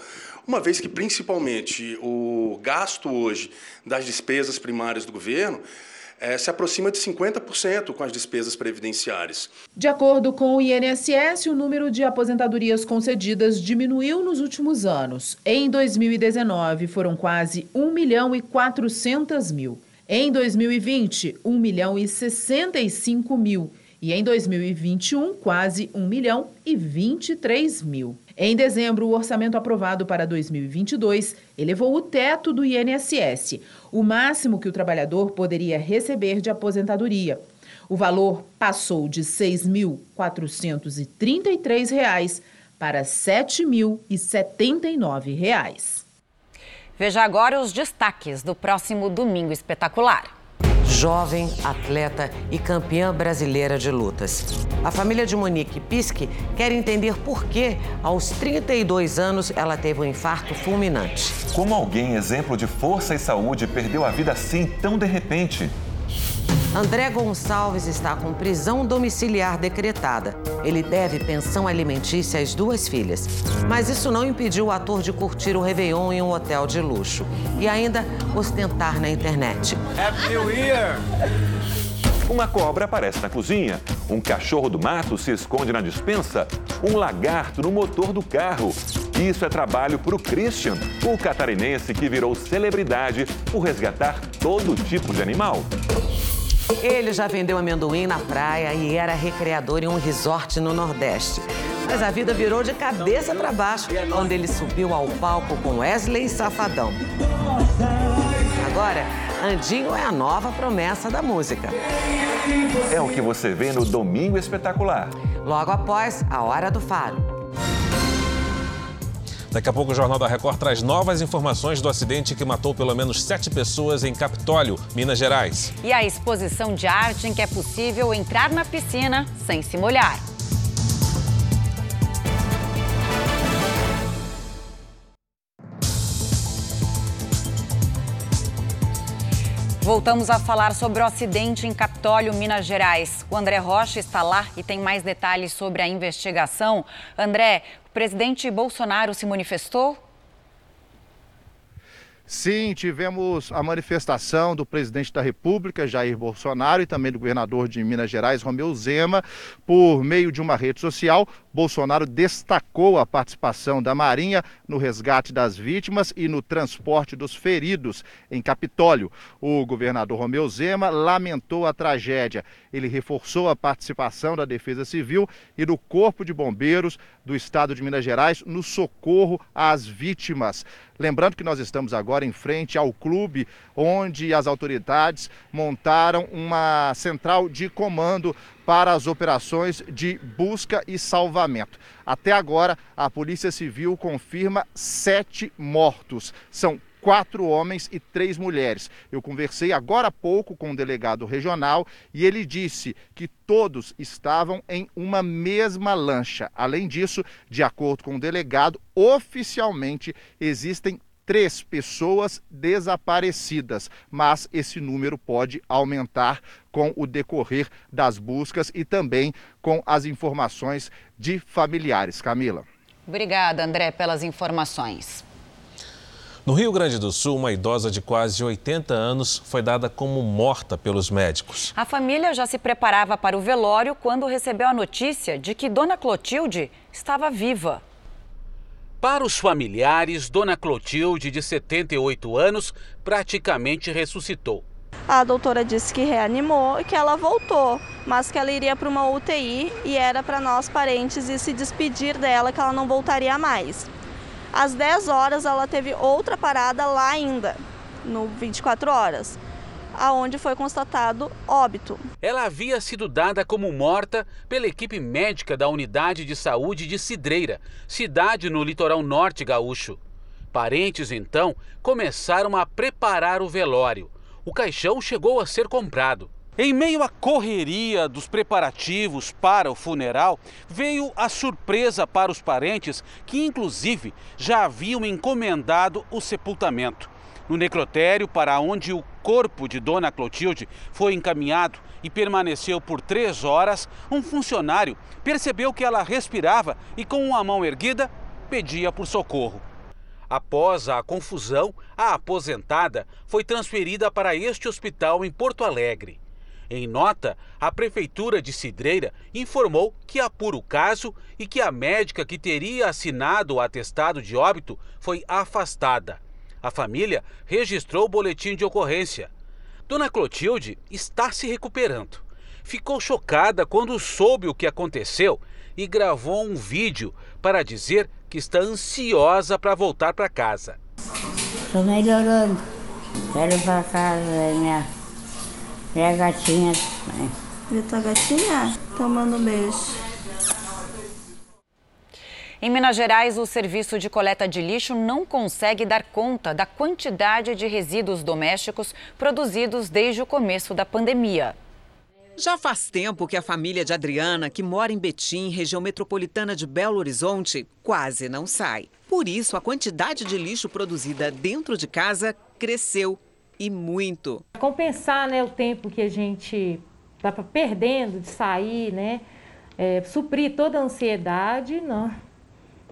uma vez que principalmente o gasto hoje das despesas primárias do governo é, se aproxima de 50% com as despesas previdenciárias. De acordo com o INSS, o número de aposentadorias concedidas diminuiu nos últimos anos. Em 2019, foram quase 1 milhão e 400 mil. Em 2020, 1 milhão e 65 mil. E em 2021, quase 1 milhão e 23 mil. Em dezembro, o orçamento aprovado para 2022 elevou o teto do INSS, o máximo que o trabalhador poderia receber de aposentadoria. O valor passou de R$ 6.433 para R$ 7.079. Veja agora os destaques do próximo Domingo Espetacular. Jovem, atleta e campeã brasileira de lutas. A família de Monique Pisque quer entender por que, aos 32 anos, ela teve um infarto fulminante. Como alguém, exemplo de força e saúde, perdeu a vida assim tão de repente? André Gonçalves está com prisão domiciliar decretada. Ele deve pensão alimentícia às duas filhas. Mas isso não impediu o ator de curtir o Réveillon em um hotel de luxo e ainda ostentar na internet. Happy New Year! Uma cobra aparece na cozinha, um cachorro do mato se esconde na dispensa, um lagarto no motor do carro. Isso é trabalho para o Christian, o catarinense que virou celebridade por resgatar todo tipo de animal. Ele já vendeu amendoim na praia e era recreador em um resort no Nordeste. Mas a vida virou de cabeça para baixo quando ele subiu ao palco com Wesley Safadão. Agora, Andinho é a nova promessa da música. É o que você vê no Domingo Espetacular. Logo após a Hora do Faro. Daqui a pouco o Jornal da Record traz novas informações do acidente que matou pelo menos sete pessoas em Capitólio, Minas Gerais. E a exposição de arte em que é possível entrar na piscina sem se molhar. Voltamos a falar sobre o acidente em Capitólio, Minas Gerais. O André Rocha está lá e tem mais detalhes sobre a investigação. André, o presidente Bolsonaro se manifestou? Sim, tivemos a manifestação do presidente da República, Jair Bolsonaro, e também do governador de Minas Gerais, Romeu Zema, por meio de uma rede social. Bolsonaro destacou a participação da Marinha no resgate das vítimas e no transporte dos feridos em Capitólio. O governador Romeu Zema lamentou a tragédia. Ele reforçou a participação da Defesa Civil e do Corpo de Bombeiros do Estado de Minas Gerais no socorro às vítimas. Lembrando que nós estamos agora em frente ao clube onde as autoridades montaram uma central de comando para as operações de busca e salvamento. Até agora, a Polícia Civil confirma sete mortos. São quatro homens e três mulheres. Eu conversei agora há pouco com o um delegado regional e ele disse que todos estavam em uma mesma lancha. Além disso, de acordo com o delegado, oficialmente existem três pessoas desaparecidas, mas esse número pode aumentar com o decorrer das buscas e também com as informações de familiares. Camila. Obrigada, André, pelas informações. No Rio Grande do Sul, uma idosa de quase 80 anos foi dada como morta pelos médicos. A família já se preparava para o velório quando recebeu a notícia de que Dona Clotilde estava viva. Para os familiares, Dona Clotilde, de 78 anos, praticamente ressuscitou. A doutora disse que reanimou e que ela voltou, mas que ela iria para uma UTI e era para nós parentes e se despedir dela, que ela não voltaria mais. Às 10 horas ela teve outra parada lá ainda, no 24 horas aonde foi constatado óbito. Ela havia sido dada como morta pela equipe médica da Unidade de Saúde de Cidreira, cidade no litoral norte gaúcho. Parentes então começaram a preparar o velório. O caixão chegou a ser comprado. Em meio à correria dos preparativos para o funeral, veio a surpresa para os parentes que, inclusive, já haviam encomendado o sepultamento. No necrotério, para onde o corpo de Dona Clotilde foi encaminhado e permaneceu por três horas, um funcionário percebeu que ela respirava e, com a mão erguida, pedia por socorro. Após a confusão, a aposentada foi transferida para este hospital em Porto Alegre. Em nota, a Prefeitura de Cidreira informou que apura o caso e que a médica que teria assinado o atestado de óbito foi afastada. A família registrou o boletim de ocorrência. Dona Clotilde está se recuperando. Ficou chocada quando soube o que aconteceu e gravou um vídeo para dizer que está ansiosa para voltar para casa. Estou melhorando. Quero ir para casa, minha, minha gatinha. E tua gatinha? Tomando um beijo. Em Minas Gerais, o serviço de coleta de lixo não consegue dar conta da quantidade de resíduos domésticos produzidos desde o começo da pandemia. Já faz tempo que a família de Adriana, que mora em Betim, região metropolitana de Belo Horizonte, quase não sai. Por isso, a quantidade de lixo produzida dentro de casa cresceu e muito. Compensar né, o tempo que a gente está perdendo de sair, né, é, suprir toda a ansiedade, não,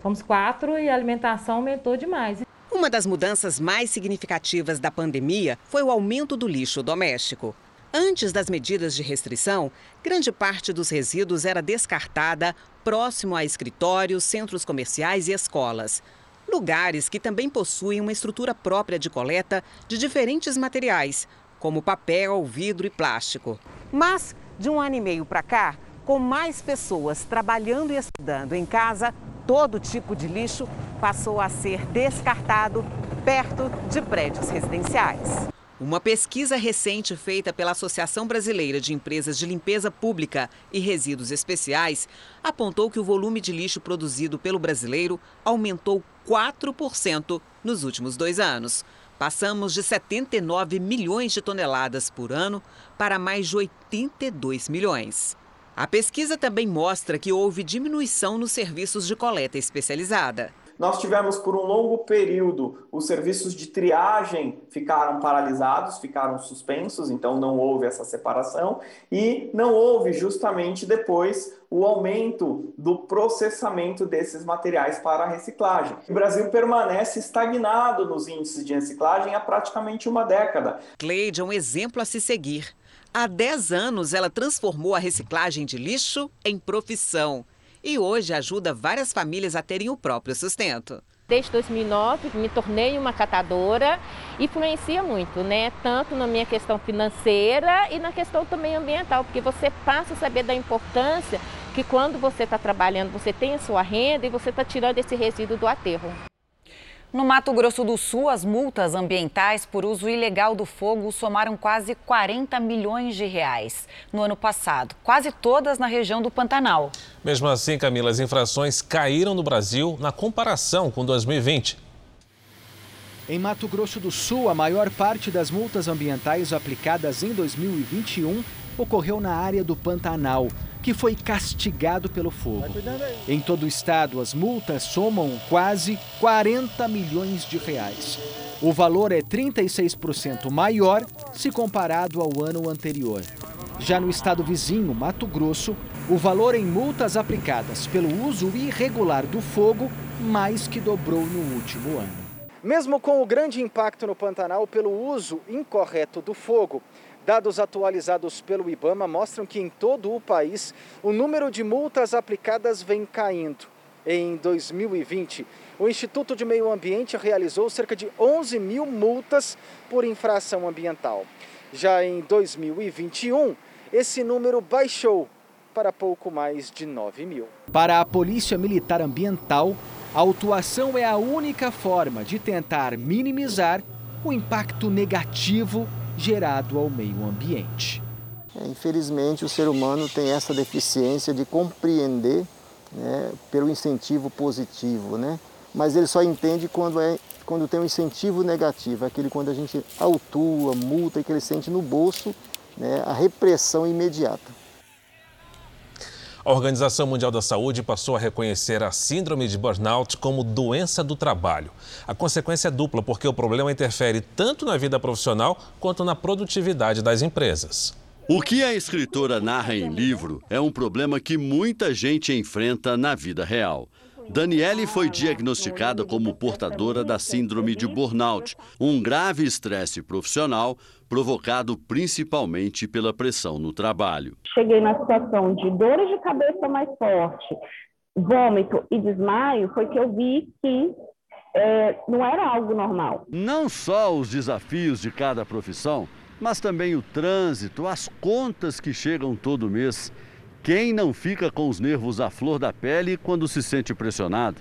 Fomos quatro e a alimentação aumentou demais. Uma das mudanças mais significativas da pandemia foi o aumento do lixo doméstico. Antes das medidas de restrição, grande parte dos resíduos era descartada próximo a escritórios, centros comerciais e escolas. Lugares que também possuem uma estrutura própria de coleta de diferentes materiais, como papel, vidro e plástico. Mas, de um ano e meio para cá, com mais pessoas trabalhando e estudando em casa, todo tipo de lixo passou a ser descartado perto de prédios residenciais. Uma pesquisa recente feita pela Associação Brasileira de Empresas de Limpeza Pública e Resíduos Especiais apontou que o volume de lixo produzido pelo brasileiro aumentou 4% nos últimos dois anos. Passamos de 79 milhões de toneladas por ano para mais de 82 milhões. A pesquisa também mostra que houve diminuição nos serviços de coleta especializada. Nós tivemos por um longo período os serviços de triagem ficaram paralisados, ficaram suspensos, então não houve essa separação e não houve justamente depois o aumento do processamento desses materiais para a reciclagem. O Brasil permanece estagnado nos índices de reciclagem há praticamente uma década. Cleide é um exemplo a se seguir. Há 10 anos, ela transformou a reciclagem de lixo em profissão e hoje ajuda várias famílias a terem o próprio sustento. Desde 2009 me tornei uma catadora, influencia muito, né? Tanto na minha questão financeira e na questão também ambiental, porque você passa a saber da importância que quando você está trabalhando, você tem a sua renda e você está tirando esse resíduo do aterro. No Mato Grosso do Sul, as multas ambientais por uso ilegal do fogo somaram quase 40 milhões de reais no ano passado, quase todas na região do Pantanal. Mesmo assim, Camila, as infrações caíram no Brasil na comparação com 2020. Em Mato Grosso do Sul, a maior parte das multas ambientais aplicadas em 2021 ocorreu na área do Pantanal que foi castigado pelo fogo. Em todo o estado, as multas somam quase 40 milhões de reais. O valor é 36% maior se comparado ao ano anterior. Já no estado vizinho, Mato Grosso, o valor em multas aplicadas pelo uso irregular do fogo mais que dobrou no último ano. Mesmo com o grande impacto no Pantanal pelo uso incorreto do fogo, Dados atualizados pelo IBAMA mostram que em todo o país o número de multas aplicadas vem caindo. Em 2020, o Instituto de Meio Ambiente realizou cerca de 11 mil multas por infração ambiental. Já em 2021, esse número baixou para pouco mais de 9 mil. Para a Polícia Militar Ambiental, a autuação é a única forma de tentar minimizar o impacto negativo gerado ao meio ambiente. É, infelizmente, o ser humano tem essa deficiência de compreender né, pelo incentivo positivo, né? mas ele só entende quando, é, quando tem um incentivo negativo, aquele quando a gente autua, multa, e que ele sente no bolso né, a repressão imediata. A Organização Mundial da Saúde passou a reconhecer a síndrome de burnout como doença do trabalho. A consequência é dupla, porque o problema interfere tanto na vida profissional quanto na produtividade das empresas. O que a escritora narra em livro é um problema que muita gente enfrenta na vida real. Daniele foi diagnosticada como portadora da síndrome de burnout, um grave estresse profissional provocado principalmente pela pressão no trabalho. Cheguei na situação de dores de cabeça mais forte, vômito e desmaio, foi que eu vi que é, não era algo normal. Não só os desafios de cada profissão, mas também o trânsito, as contas que chegam todo mês quem não fica com os nervos à flor da pele quando se sente pressionado?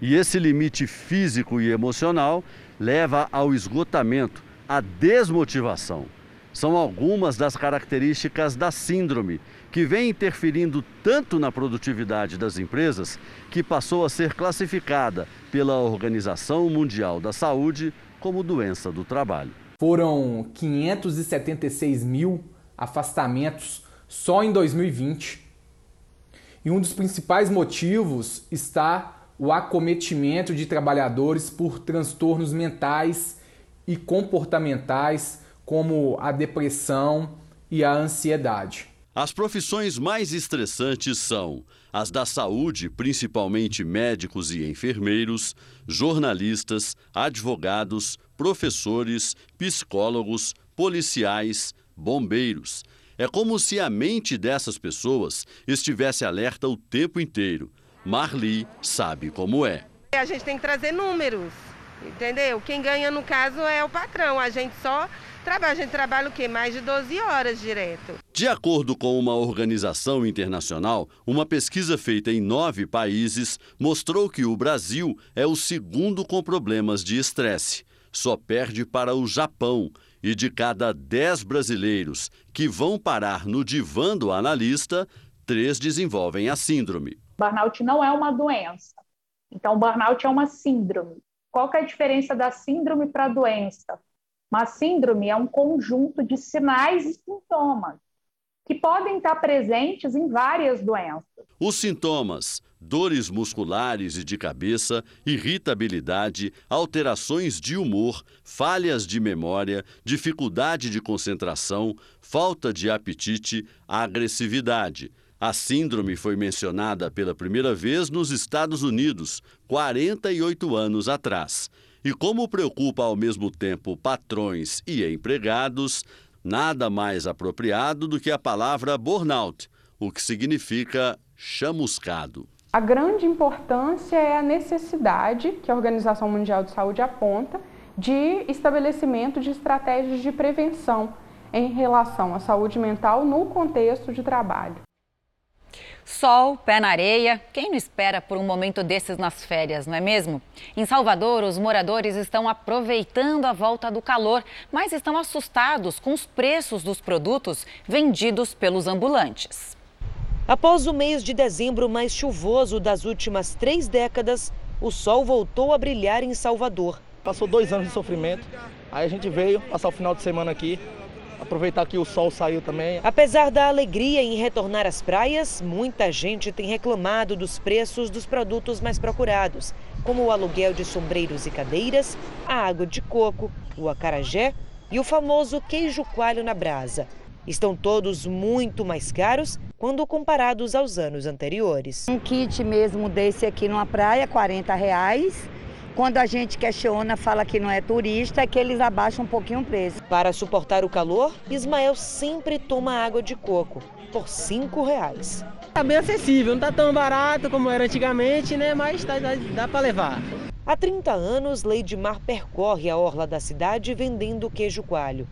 E esse limite físico e emocional leva ao esgotamento, à desmotivação. São algumas das características da síndrome, que vem interferindo tanto na produtividade das empresas que passou a ser classificada pela Organização Mundial da Saúde como doença do trabalho. Foram 576 mil afastamentos só em 2020. E um dos principais motivos está o acometimento de trabalhadores por transtornos mentais e comportamentais, como a depressão e a ansiedade. As profissões mais estressantes são as da saúde, principalmente médicos e enfermeiros, jornalistas, advogados, professores, psicólogos, policiais, bombeiros, é como se a mente dessas pessoas estivesse alerta o tempo inteiro. Marli sabe como é. A gente tem que trazer números, entendeu? Quem ganha no caso é o patrão. A gente só trabalha, a gente trabalha o quê? Mais de 12 horas direto. De acordo com uma organização internacional, uma pesquisa feita em nove países mostrou que o Brasil é o segundo com problemas de estresse. Só perde para o Japão, e de cada 10 brasileiros que vão parar no divã do analista, três desenvolvem a síndrome. Burnout não é uma doença. Então, burnout é uma síndrome. Qual é a diferença da síndrome para a doença? Uma síndrome é um conjunto de sinais e sintomas. que podem estar presentes em várias doenças. Os sintomas: dores musculares e de cabeça, irritabilidade, alterações de humor, falhas de memória, dificuldade de concentração, falta de apetite, agressividade. A síndrome foi mencionada pela primeira vez nos Estados Unidos, 48 anos atrás. E como preocupa ao mesmo tempo patrões e empregados, nada mais apropriado do que a palavra burnout, o que significa chamuscado. A grande importância é a necessidade que a Organização Mundial de Saúde aponta de estabelecimento de estratégias de prevenção em relação à saúde mental no contexto de trabalho. Sol, pé na areia, quem não espera por um momento desses nas férias, não é mesmo? Em Salvador, os moradores estão aproveitando a volta do calor, mas estão assustados com os preços dos produtos vendidos pelos ambulantes. Após o mês de dezembro mais chuvoso das últimas três décadas, o sol voltou a brilhar em Salvador. Passou dois anos de sofrimento, aí a gente veio passar o final de semana aqui, aproveitar que o sol saiu também. Apesar da alegria em retornar às praias, muita gente tem reclamado dos preços dos produtos mais procurados, como o aluguel de sombreiros e cadeiras, a água de coco, o acarajé e o famoso queijo coalho na brasa. Estão todos muito mais caros quando comparados aos anos anteriores. Um kit mesmo desse aqui numa praia, 40 reais. Quando a gente questiona, fala que não é turista, é que eles abaixam um pouquinho o preço. Para suportar o calor, Ismael sempre toma água de coco, por cinco reais. Tá bem acessível, não tá tão barato como era antigamente, né? Mas dá, dá, dá para levar. Há 30 anos, Leidmar percorre a orla da cidade vendendo queijo coalho.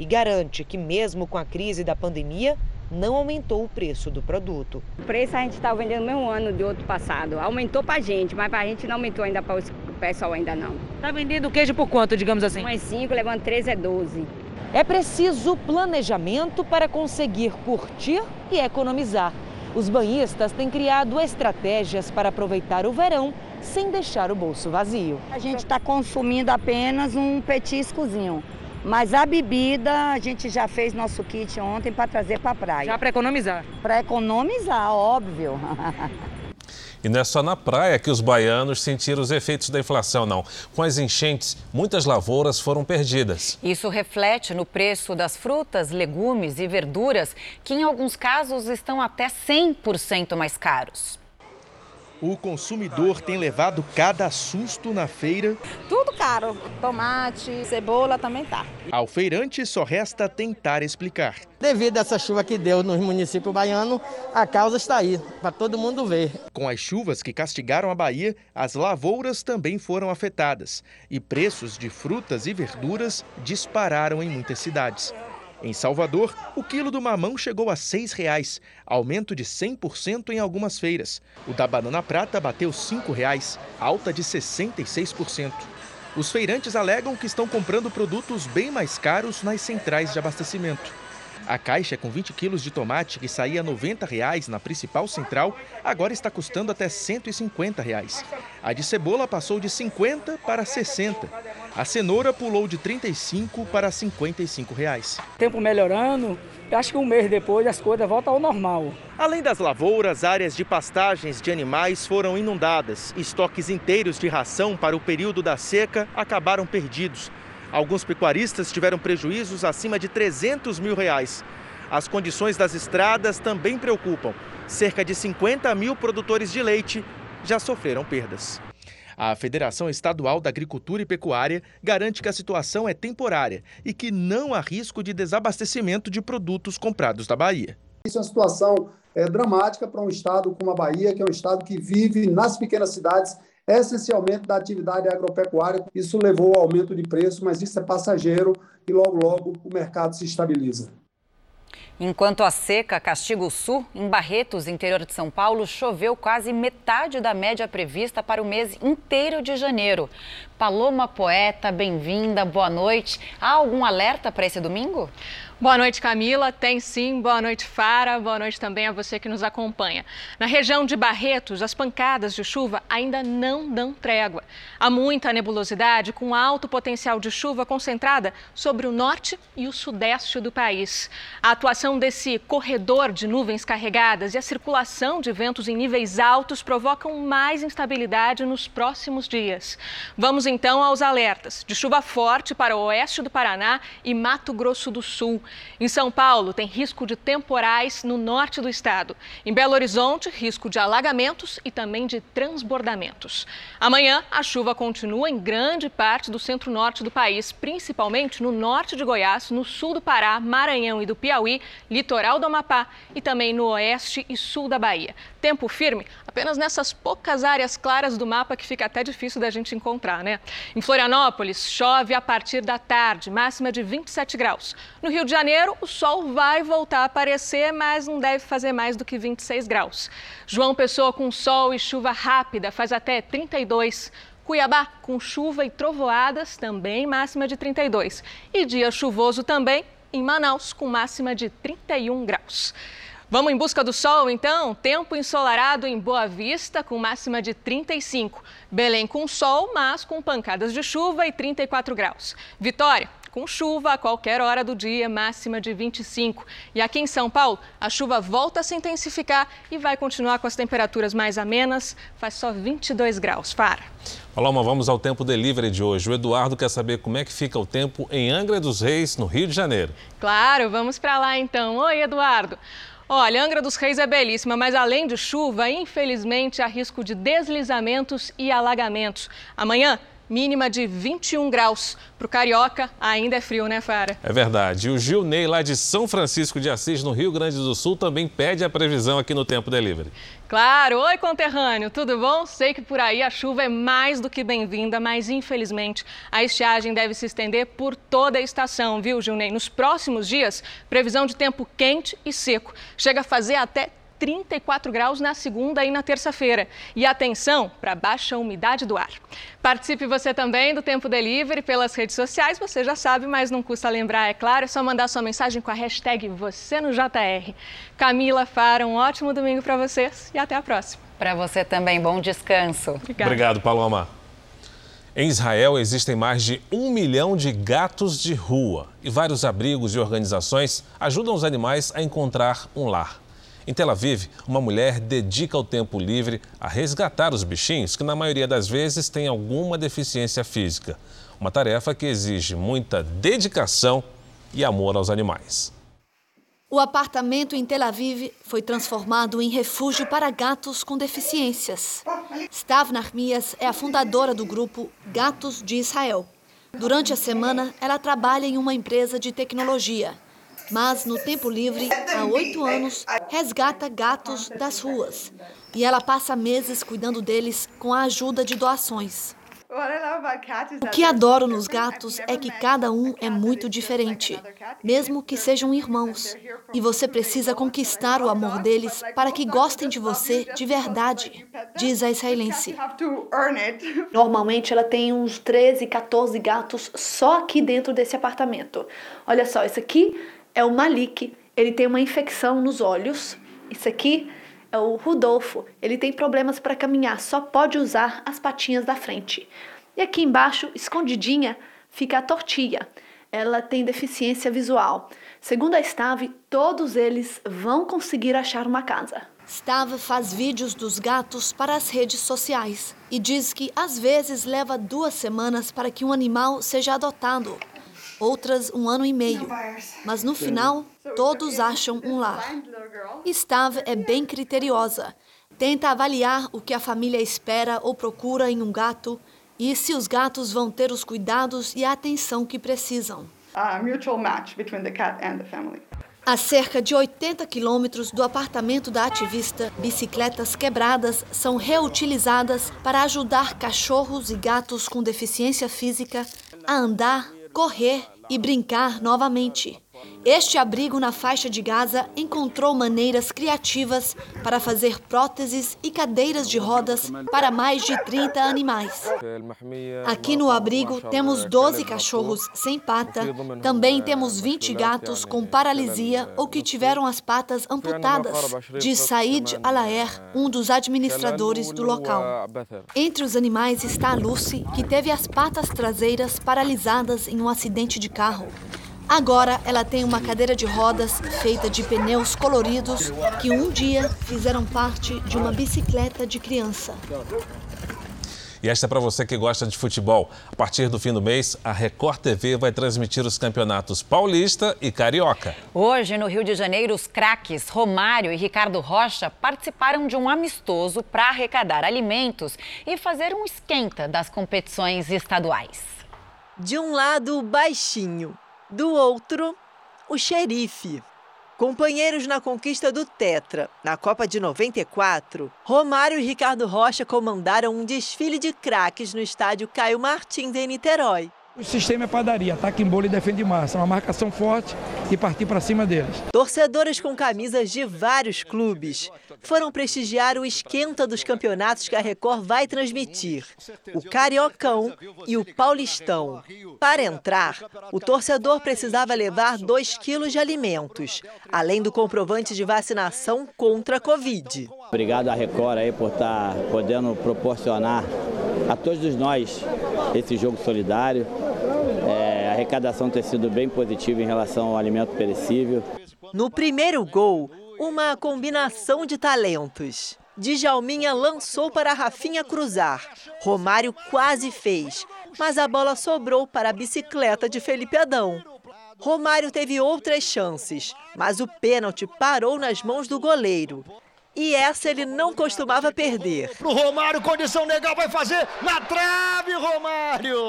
E garante que mesmo com a crise da pandemia, não aumentou o preço do produto. O preço a gente está vendendo no mesmo ano de outro passado. Aumentou para a gente, mas para a gente não aumentou ainda para o pessoal ainda não. Está vendendo queijo por quanto, digamos assim? Um é 5, levando 13 é 12. É preciso planejamento para conseguir curtir e economizar. Os banhistas têm criado estratégias para aproveitar o verão sem deixar o bolso vazio. A gente está consumindo apenas um petiscozinho. Mas a bebida, a gente já fez nosso kit ontem para trazer para a praia. Já para economizar? Para economizar, óbvio. E não é só na praia que os baianos sentiram os efeitos da inflação, não. Com as enchentes, muitas lavouras foram perdidas. Isso reflete no preço das frutas, legumes e verduras, que em alguns casos estão até 100% mais caros. O consumidor tem levado cada susto na feira. Tudo caro. Tomate, cebola também tá. Ao feirante só resta tentar explicar. Devido a essa chuva que deu no município baiano, a causa está aí, para todo mundo ver. Com as chuvas que castigaram a Bahia, as lavouras também foram afetadas e preços de frutas e verduras dispararam em muitas cidades. Em Salvador, o quilo do mamão chegou a R$ 6,00, aumento de 100% em algumas feiras. O da banana prata bateu R$ 5,00, alta de 66%. Os feirantes alegam que estão comprando produtos bem mais caros nas centrais de abastecimento. A caixa com 20 quilos de tomate, que saía 90 reais na principal central, agora está custando até 150 reais. A de cebola passou de 50 para 60. A cenoura pulou de 35 para 55 reais. Tempo melhorando, acho que um mês depois as coisas voltam ao normal. Além das lavouras, áreas de pastagens de animais foram inundadas. Estoques inteiros de ração para o período da seca acabaram perdidos. Alguns pecuaristas tiveram prejuízos acima de 300 mil reais. As condições das estradas também preocupam. Cerca de 50 mil produtores de leite já sofreram perdas. A Federação Estadual da Agricultura e Pecuária garante que a situação é temporária e que não há risco de desabastecimento de produtos comprados da Bahia. Isso é uma situação é, dramática para um estado como a Bahia, que é um estado que vive nas pequenas cidades essencialmente da atividade agropecuária. Isso levou ao aumento de preço, mas isso é passageiro e logo, logo o mercado se estabiliza. Enquanto a seca castiga o sul, em Barretos, interior de São Paulo, choveu quase metade da média prevista para o mês inteiro de janeiro. Paloma Poeta, bem-vinda, boa noite. Há algum alerta para esse domingo? Boa noite, Camila. Tem sim. Boa noite, Fara. Boa noite também a você que nos acompanha. Na região de Barretos, as pancadas de chuva ainda não dão trégua. Há muita nebulosidade com alto potencial de chuva concentrada sobre o norte e o sudeste do país. A atuação desse corredor de nuvens carregadas e a circulação de ventos em níveis altos provocam mais instabilidade nos próximos dias. Vamos então aos alertas de chuva forte para o oeste do Paraná e Mato Grosso do Sul. Em São Paulo, tem risco de temporais no norte do estado. Em Belo Horizonte, risco de alagamentos e também de transbordamentos. Amanhã, a chuva continua em grande parte do centro-norte do país, principalmente no norte de Goiás, no sul do Pará, Maranhão e do Piauí, litoral do Amapá e também no oeste e sul da Bahia. Tempo firme apenas nessas poucas áreas claras do mapa que fica até difícil da gente encontrar, né? Em Florianópolis, chove a partir da tarde, máxima de 27 graus. No Rio de Janeiro, o sol vai voltar a aparecer, mas não deve fazer mais do que 26 graus. João Pessoa com sol e chuva rápida faz até 32. Cuiabá com chuva e trovoadas, também máxima de 32. E dia chuvoso também em Manaus, com máxima de 31 graus. Vamos em busca do sol, então? Tempo ensolarado em Boa Vista, com máxima de 35. Belém com sol, mas com pancadas de chuva e 34 graus. Vitória, com chuva a qualquer hora do dia, máxima de 25. E aqui em São Paulo, a chuva volta a se intensificar e vai continuar com as temperaturas mais amenas, faz só 22 graus. Para. Paloma, vamos ao tempo delivery de hoje. O Eduardo quer saber como é que fica o tempo em Angra dos Reis, no Rio de Janeiro. Claro, vamos para lá então. Oi, Eduardo. Olha, Angra dos Reis é belíssima, mas além de chuva, infelizmente há risco de deslizamentos e alagamentos. Amanhã, mínima de 21 graus. Para o carioca, ainda é frio, né, Fara? É verdade. E o Gil Ney, lá de São Francisco de Assis, no Rio Grande do Sul, também pede a previsão aqui no Tempo Delivery. Claro! Oi, conterrâneo, tudo bom? Sei que por aí a chuva é mais do que bem-vinda, mas infelizmente a estiagem deve se estender por toda a estação, viu, Gilney? Nos próximos dias, previsão de tempo quente e seco. Chega a fazer até 34 graus na segunda e na terça-feira. E atenção para baixa umidade do ar. Participe você também do Tempo Delivery pelas redes sociais, você já sabe, mas não custa lembrar, é claro, é só mandar sua mensagem com a hashtag você no JR. Camila Fara, um ótimo domingo para vocês e até a próxima. Para você também, bom descanso. Obrigada. Obrigado, Paloma. Em Israel existem mais de um milhão de gatos de rua e vários abrigos e organizações ajudam os animais a encontrar um lar. Em Tel Aviv, uma mulher dedica o tempo livre a resgatar os bichinhos que, na maioria das vezes, têm alguma deficiência física. Uma tarefa que exige muita dedicação e amor aos animais. O apartamento em Tel Aviv foi transformado em refúgio para gatos com deficiências. Stav Narmias é a fundadora do grupo Gatos de Israel. Durante a semana, ela trabalha em uma empresa de tecnologia mas no tempo livre, há oito anos, resgata gatos das ruas. E ela passa meses cuidando deles com a ajuda de doações. O que adoro nos gatos é que cada um é muito diferente, mesmo que sejam irmãos. E você precisa conquistar o amor deles para que gostem de você de verdade, diz a israelense. Normalmente ela tem uns 13, 14 gatos só aqui dentro desse apartamento. Olha só, esse aqui é o Malik. Ele tem uma infecção nos olhos. Isso aqui é o Rudolfo. Ele tem problemas para caminhar, só pode usar as patinhas da frente. E aqui embaixo, escondidinha, fica a Tortilha. Ela tem deficiência visual. Segundo a Stave, todos eles vão conseguir achar uma casa. Stave faz vídeos dos gatos para as redes sociais e diz que às vezes leva duas semanas para que um animal seja adotado outras um ano e meio. Mas no final, todos acham um lar. Stav é bem criteriosa. Tenta avaliar o que a família espera ou procura em um gato e se os gatos vão ter os cuidados e a atenção que precisam. A cerca de 80 quilômetros do apartamento da ativista, bicicletas quebradas são reutilizadas para ajudar cachorros e gatos com deficiência física a andar correr e brincar novamente. Este abrigo na faixa de Gaza encontrou maneiras criativas para fazer próteses e cadeiras de rodas para mais de 30 animais. Aqui no abrigo temos 12 cachorros sem pata, também temos 20 gatos com paralisia ou que tiveram as patas amputadas, diz Said Alaer, um dos administradores do local. Entre os animais está a Lucy, que teve as patas traseiras paralisadas em um acidente de carro. Agora ela tem uma cadeira de rodas feita de pneus coloridos que um dia fizeram parte de uma bicicleta de criança. E esta é para você que gosta de futebol. A partir do fim do mês, a Record TV vai transmitir os campeonatos Paulista e Carioca. Hoje, no Rio de Janeiro, os craques Romário e Ricardo Rocha participaram de um amistoso para arrecadar alimentos e fazer um esquenta das competições estaduais. De um lado, baixinho, do outro, o xerife. Companheiros na conquista do Tetra, na Copa de 94, Romário e Ricardo Rocha comandaram um desfile de craques no estádio Caio Martins, em Niterói. O sistema é padaria, ataque em bola e defende massa, uma marcação forte e partir para cima deles. Torcedores com camisas de vários clubes foram prestigiar o esquenta dos campeonatos que a Record vai transmitir, o Cariocão e o Paulistão. Para entrar, o torcedor precisava levar 2 quilos de alimentos, além do comprovante de vacinação contra a Covid. Obrigado à Record aí por estar podendo proporcionar a todos nós esse jogo solidário. Arrecadação tem sido bem positiva em relação ao alimento perecível. No primeiro gol, uma combinação de talentos. Djalminha lançou para Rafinha cruzar. Romário quase fez, mas a bola sobrou para a bicicleta de Felipe Adão. Romário teve outras chances, mas o pênalti parou nas mãos do goleiro. E essa ele não costumava perder. Pro Romário, condição legal, vai fazer na trave, Romário!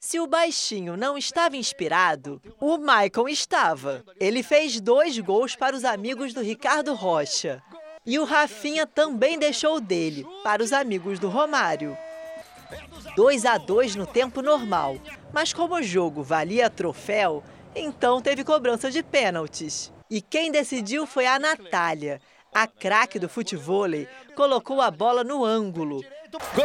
Se o baixinho não estava inspirado, o Maicon estava. Ele fez dois gols para os amigos do Ricardo Rocha. E o Rafinha também deixou dele, para os amigos do Romário. 2 a 2 no tempo normal, mas como o jogo valia troféu, então teve cobrança de pênaltis. E quem decidiu foi a Natália, a craque do futevôlei colocou a bola no ângulo. Gol!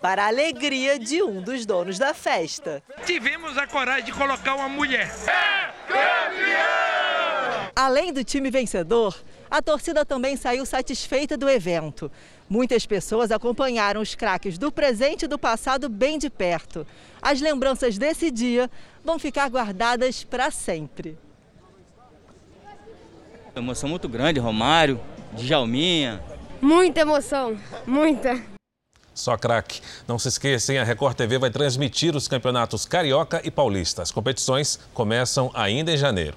Para a alegria de um dos donos da festa. Tivemos a coragem de colocar uma mulher. É campeão! Além do time vencedor, a torcida também saiu satisfeita do evento. Muitas pessoas acompanharam os craques do presente e do passado bem de perto. As lembranças desse dia vão ficar guardadas para sempre. Emoção muito grande, Romário, Djalminha. Muita emoção, muita. Só craque. Não se esqueçam, a Record TV vai transmitir os campeonatos Carioca e Paulista. As competições começam ainda em janeiro.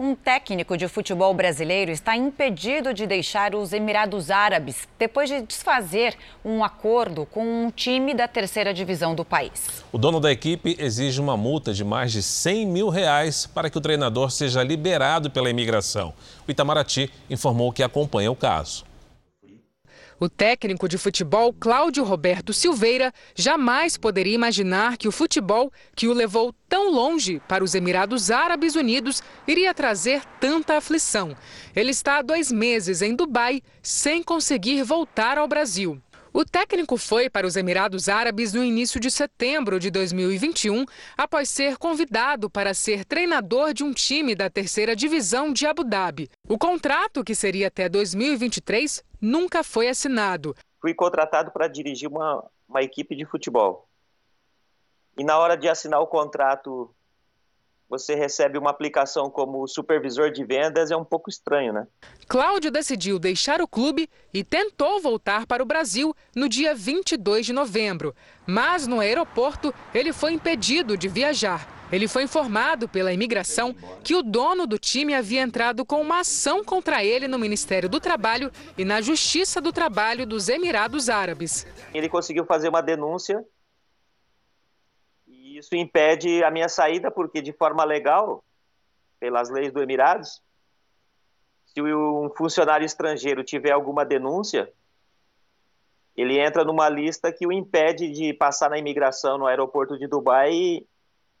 Um técnico de futebol brasileiro está impedido de deixar os Emirados Árabes depois de desfazer um acordo com um time da terceira divisão do país. O dono da equipe exige uma multa de mais de 100 mil reais para que o treinador seja liberado pela imigração. O Itamaraty informou que acompanha o caso. O técnico de futebol Cláudio Roberto Silveira jamais poderia imaginar que o futebol, que o levou tão longe para os Emirados Árabes Unidos, iria trazer tanta aflição. Ele está há dois meses em Dubai sem conseguir voltar ao Brasil. O técnico foi para os Emirados Árabes no início de setembro de 2021, após ser convidado para ser treinador de um time da terceira divisão de Abu Dhabi. O contrato, que seria até 2023, nunca foi assinado. Fui contratado para dirigir uma, uma equipe de futebol. E na hora de assinar o contrato você recebe uma aplicação como supervisor de vendas, é um pouco estranho, né? Cláudio decidiu deixar o clube e tentou voltar para o Brasil no dia 22 de novembro. Mas no aeroporto, ele foi impedido de viajar. Ele foi informado pela imigração que o dono do time havia entrado com uma ação contra ele no Ministério do Trabalho e na Justiça do Trabalho dos Emirados Árabes. Ele conseguiu fazer uma denúncia isso impede a minha saída, porque de forma legal, pelas leis do Emirados, se um funcionário estrangeiro tiver alguma denúncia, ele entra numa lista que o impede de passar na imigração no aeroporto de Dubai e,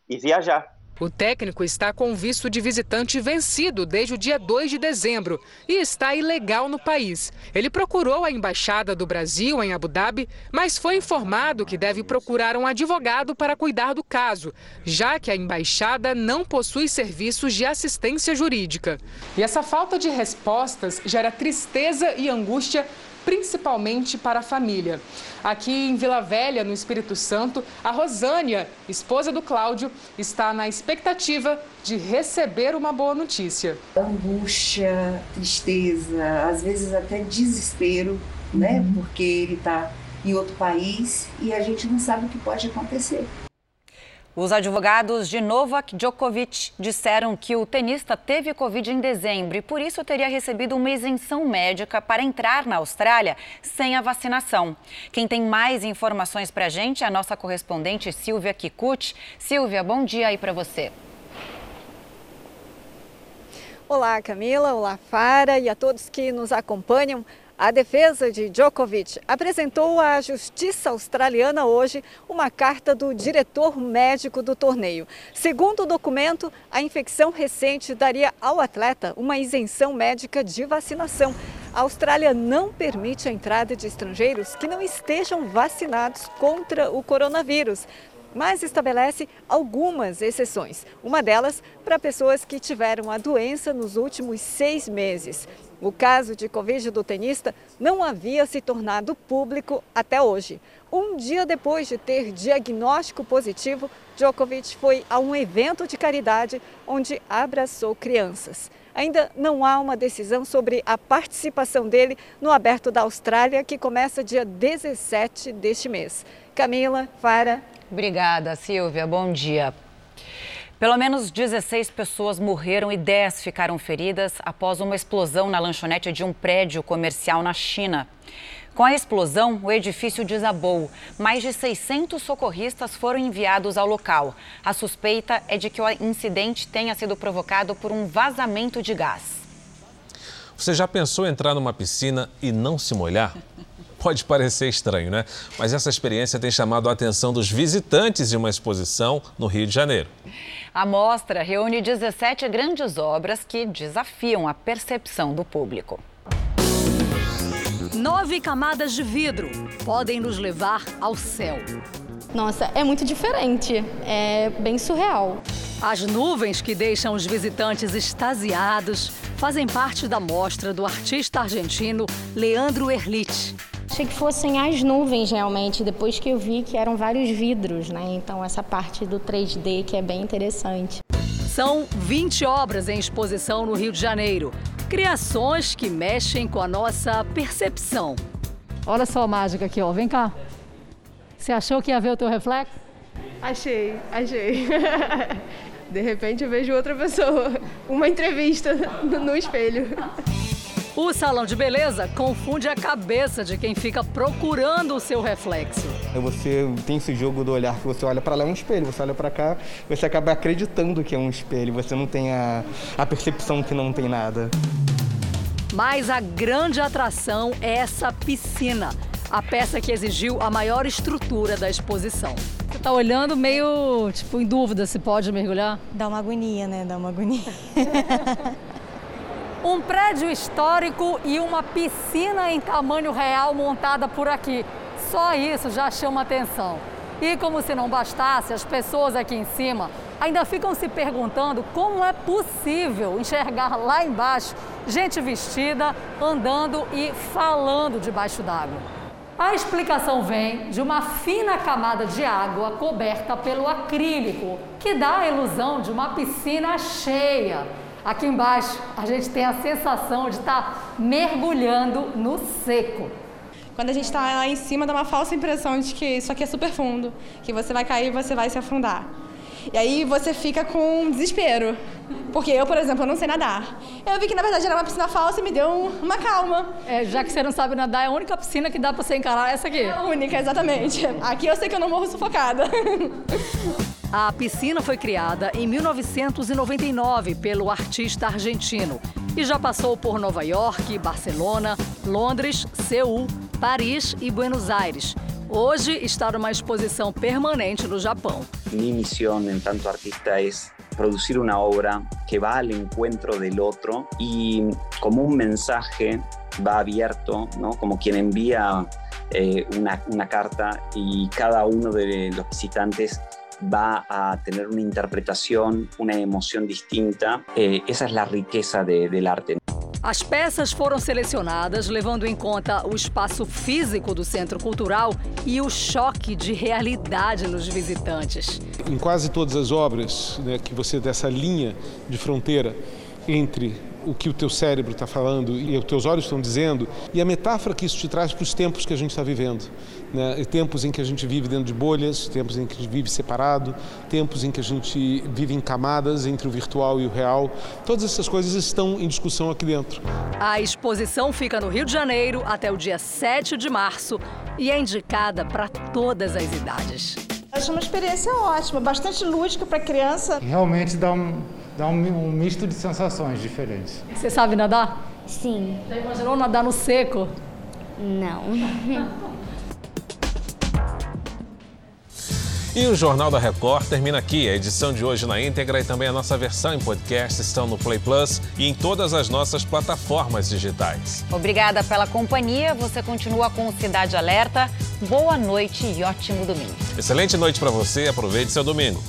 e viajar. O técnico está com visto de visitante vencido desde o dia 2 de dezembro e está ilegal no país. Ele procurou a embaixada do Brasil em Abu Dhabi, mas foi informado que deve procurar um advogado para cuidar do caso, já que a embaixada não possui serviços de assistência jurídica. E essa falta de respostas gera tristeza e angústia principalmente para a família. Aqui em Vila Velha, no Espírito Santo, a Rosânia, esposa do Cláudio, está na expectativa de receber uma boa notícia. Angústia, tristeza, às vezes até desespero, né? Uhum. Porque ele está em outro país e a gente não sabe o que pode acontecer. Os advogados de Novak Djokovic disseram que o tenista teve Covid em dezembro e por isso teria recebido uma isenção médica para entrar na Austrália sem a vacinação. Quem tem mais informações para a gente é a nossa correspondente Silvia Kikuchi. Silvia, bom dia aí para você. Olá, Camila. Olá, Fara e a todos que nos acompanham. A defesa de Djokovic apresentou à justiça australiana hoje uma carta do diretor médico do torneio. Segundo o documento, a infecção recente daria ao atleta uma isenção médica de vacinação. A Austrália não permite a entrada de estrangeiros que não estejam vacinados contra o coronavírus mas estabelece algumas exceções. Uma delas para pessoas que tiveram a doença nos últimos seis meses. O caso de Covid do tenista não havia se tornado público até hoje. Um dia depois de ter diagnóstico positivo, Djokovic foi a um evento de caridade onde abraçou crianças. Ainda não há uma decisão sobre a participação dele no Aberto da Austrália, que começa dia 17 deste mês. Camila, Fara, Obrigada, Silvia. Bom dia. Pelo menos 16 pessoas morreram e 10 ficaram feridas após uma explosão na lanchonete de um prédio comercial na China. Com a explosão, o edifício desabou. Mais de 600 socorristas foram enviados ao local. A suspeita é de que o incidente tenha sido provocado por um vazamento de gás. Você já pensou em entrar numa piscina e não se molhar? Pode parecer estranho, né? Mas essa experiência tem chamado a atenção dos visitantes de uma exposição no Rio de Janeiro. A mostra reúne 17 grandes obras que desafiam a percepção do público. Nove camadas de vidro podem nos levar ao céu. Nossa, é muito diferente, é bem surreal. As nuvens que deixam os visitantes extasiados fazem parte da mostra do artista argentino Leandro Erlich. Achei que fossem as nuvens realmente, depois que eu vi que eram vários vidros, né? Então essa parte do 3D que é bem interessante. São 20 obras em exposição no Rio de Janeiro. Criações que mexem com a nossa percepção. Olha só a mágica aqui, ó. Vem cá. Você achou que ia ver o teu reflexo? Achei, achei. De repente eu vejo outra pessoa. Uma entrevista no espelho. O salão de beleza confunde a cabeça de quem fica procurando o seu reflexo. Você tem esse jogo do olhar que você olha para lá é um espelho, você olha para cá, você acaba acreditando que é um espelho, você não tem a, a percepção que não tem nada. Mas a grande atração é essa piscina, a peça que exigiu a maior estrutura da exposição. Você está olhando meio, tipo, em dúvida se pode mergulhar? Dá uma agonia, né? Dá uma agonia. Um prédio histórico e uma piscina em tamanho real montada por aqui. Só isso já chama atenção. E como se não bastasse, as pessoas aqui em cima ainda ficam se perguntando como é possível enxergar lá embaixo gente vestida, andando e falando debaixo d'água. A explicação vem de uma fina camada de água coberta pelo acrílico, que dá a ilusão de uma piscina cheia. Aqui embaixo a gente tem a sensação de estar mergulhando no seco. Quando a gente está lá em cima, dá uma falsa impressão de que isso aqui é super fundo, que você vai cair e você vai se afundar. E aí você fica com desespero. Porque eu, por exemplo, não sei nadar. Eu vi que na verdade era uma piscina falsa e me deu uma calma. É, já que você não sabe nadar, é a única piscina que dá para você encarar essa aqui. É a única, exatamente. Aqui eu sei que eu não morro sufocada. A piscina foi criada em 1999 pelo artista argentino e já passou por Nova York, Barcelona, Londres, Seul, Paris e Buenos Aires. Hoje está numa exposição permanente no Japão. Minha missão, enquanto artista, é produzir uma obra que vá ao encontro do outro e, como um mensagem, vá aberto, ¿no? como quem envia eh, uma, uma carta e cada um dos visitantes va a tener una interpretación, una emoción distinta. Eh, esa es la riqueza de, del arte. As peças foram selecionadas levando em conta o espaço físico do centro cultural e o choque de realidade nos visitantes. Em quase todas as obras né, que você dessa linha de fronteira entre o que o teu cérebro está falando e os teus olhos estão dizendo e a metáfora que isso te traz para os tempos que a gente está vivendo. Né? Tempos em que a gente vive dentro de bolhas, tempos em que a gente vive separado, tempos em que a gente vive em camadas entre o virtual e o real. Todas essas coisas estão em discussão aqui dentro. A exposição fica no Rio de Janeiro até o dia 7 de março e é indicada para todas as idades. Acho uma experiência ótima, bastante lúdica para criança. Realmente dá um, dá um, um misto de sensações diferentes. Você sabe nadar? Sim. Já imaginou nadar no seco? Não. E o Jornal da Record termina aqui. A edição de hoje na íntegra e também a nossa versão em podcast estão no Play Plus e em todas as nossas plataformas digitais. Obrigada pela companhia. Você continua com Cidade Alerta. Boa noite e ótimo domingo. Excelente noite para você. Aproveite seu domingo.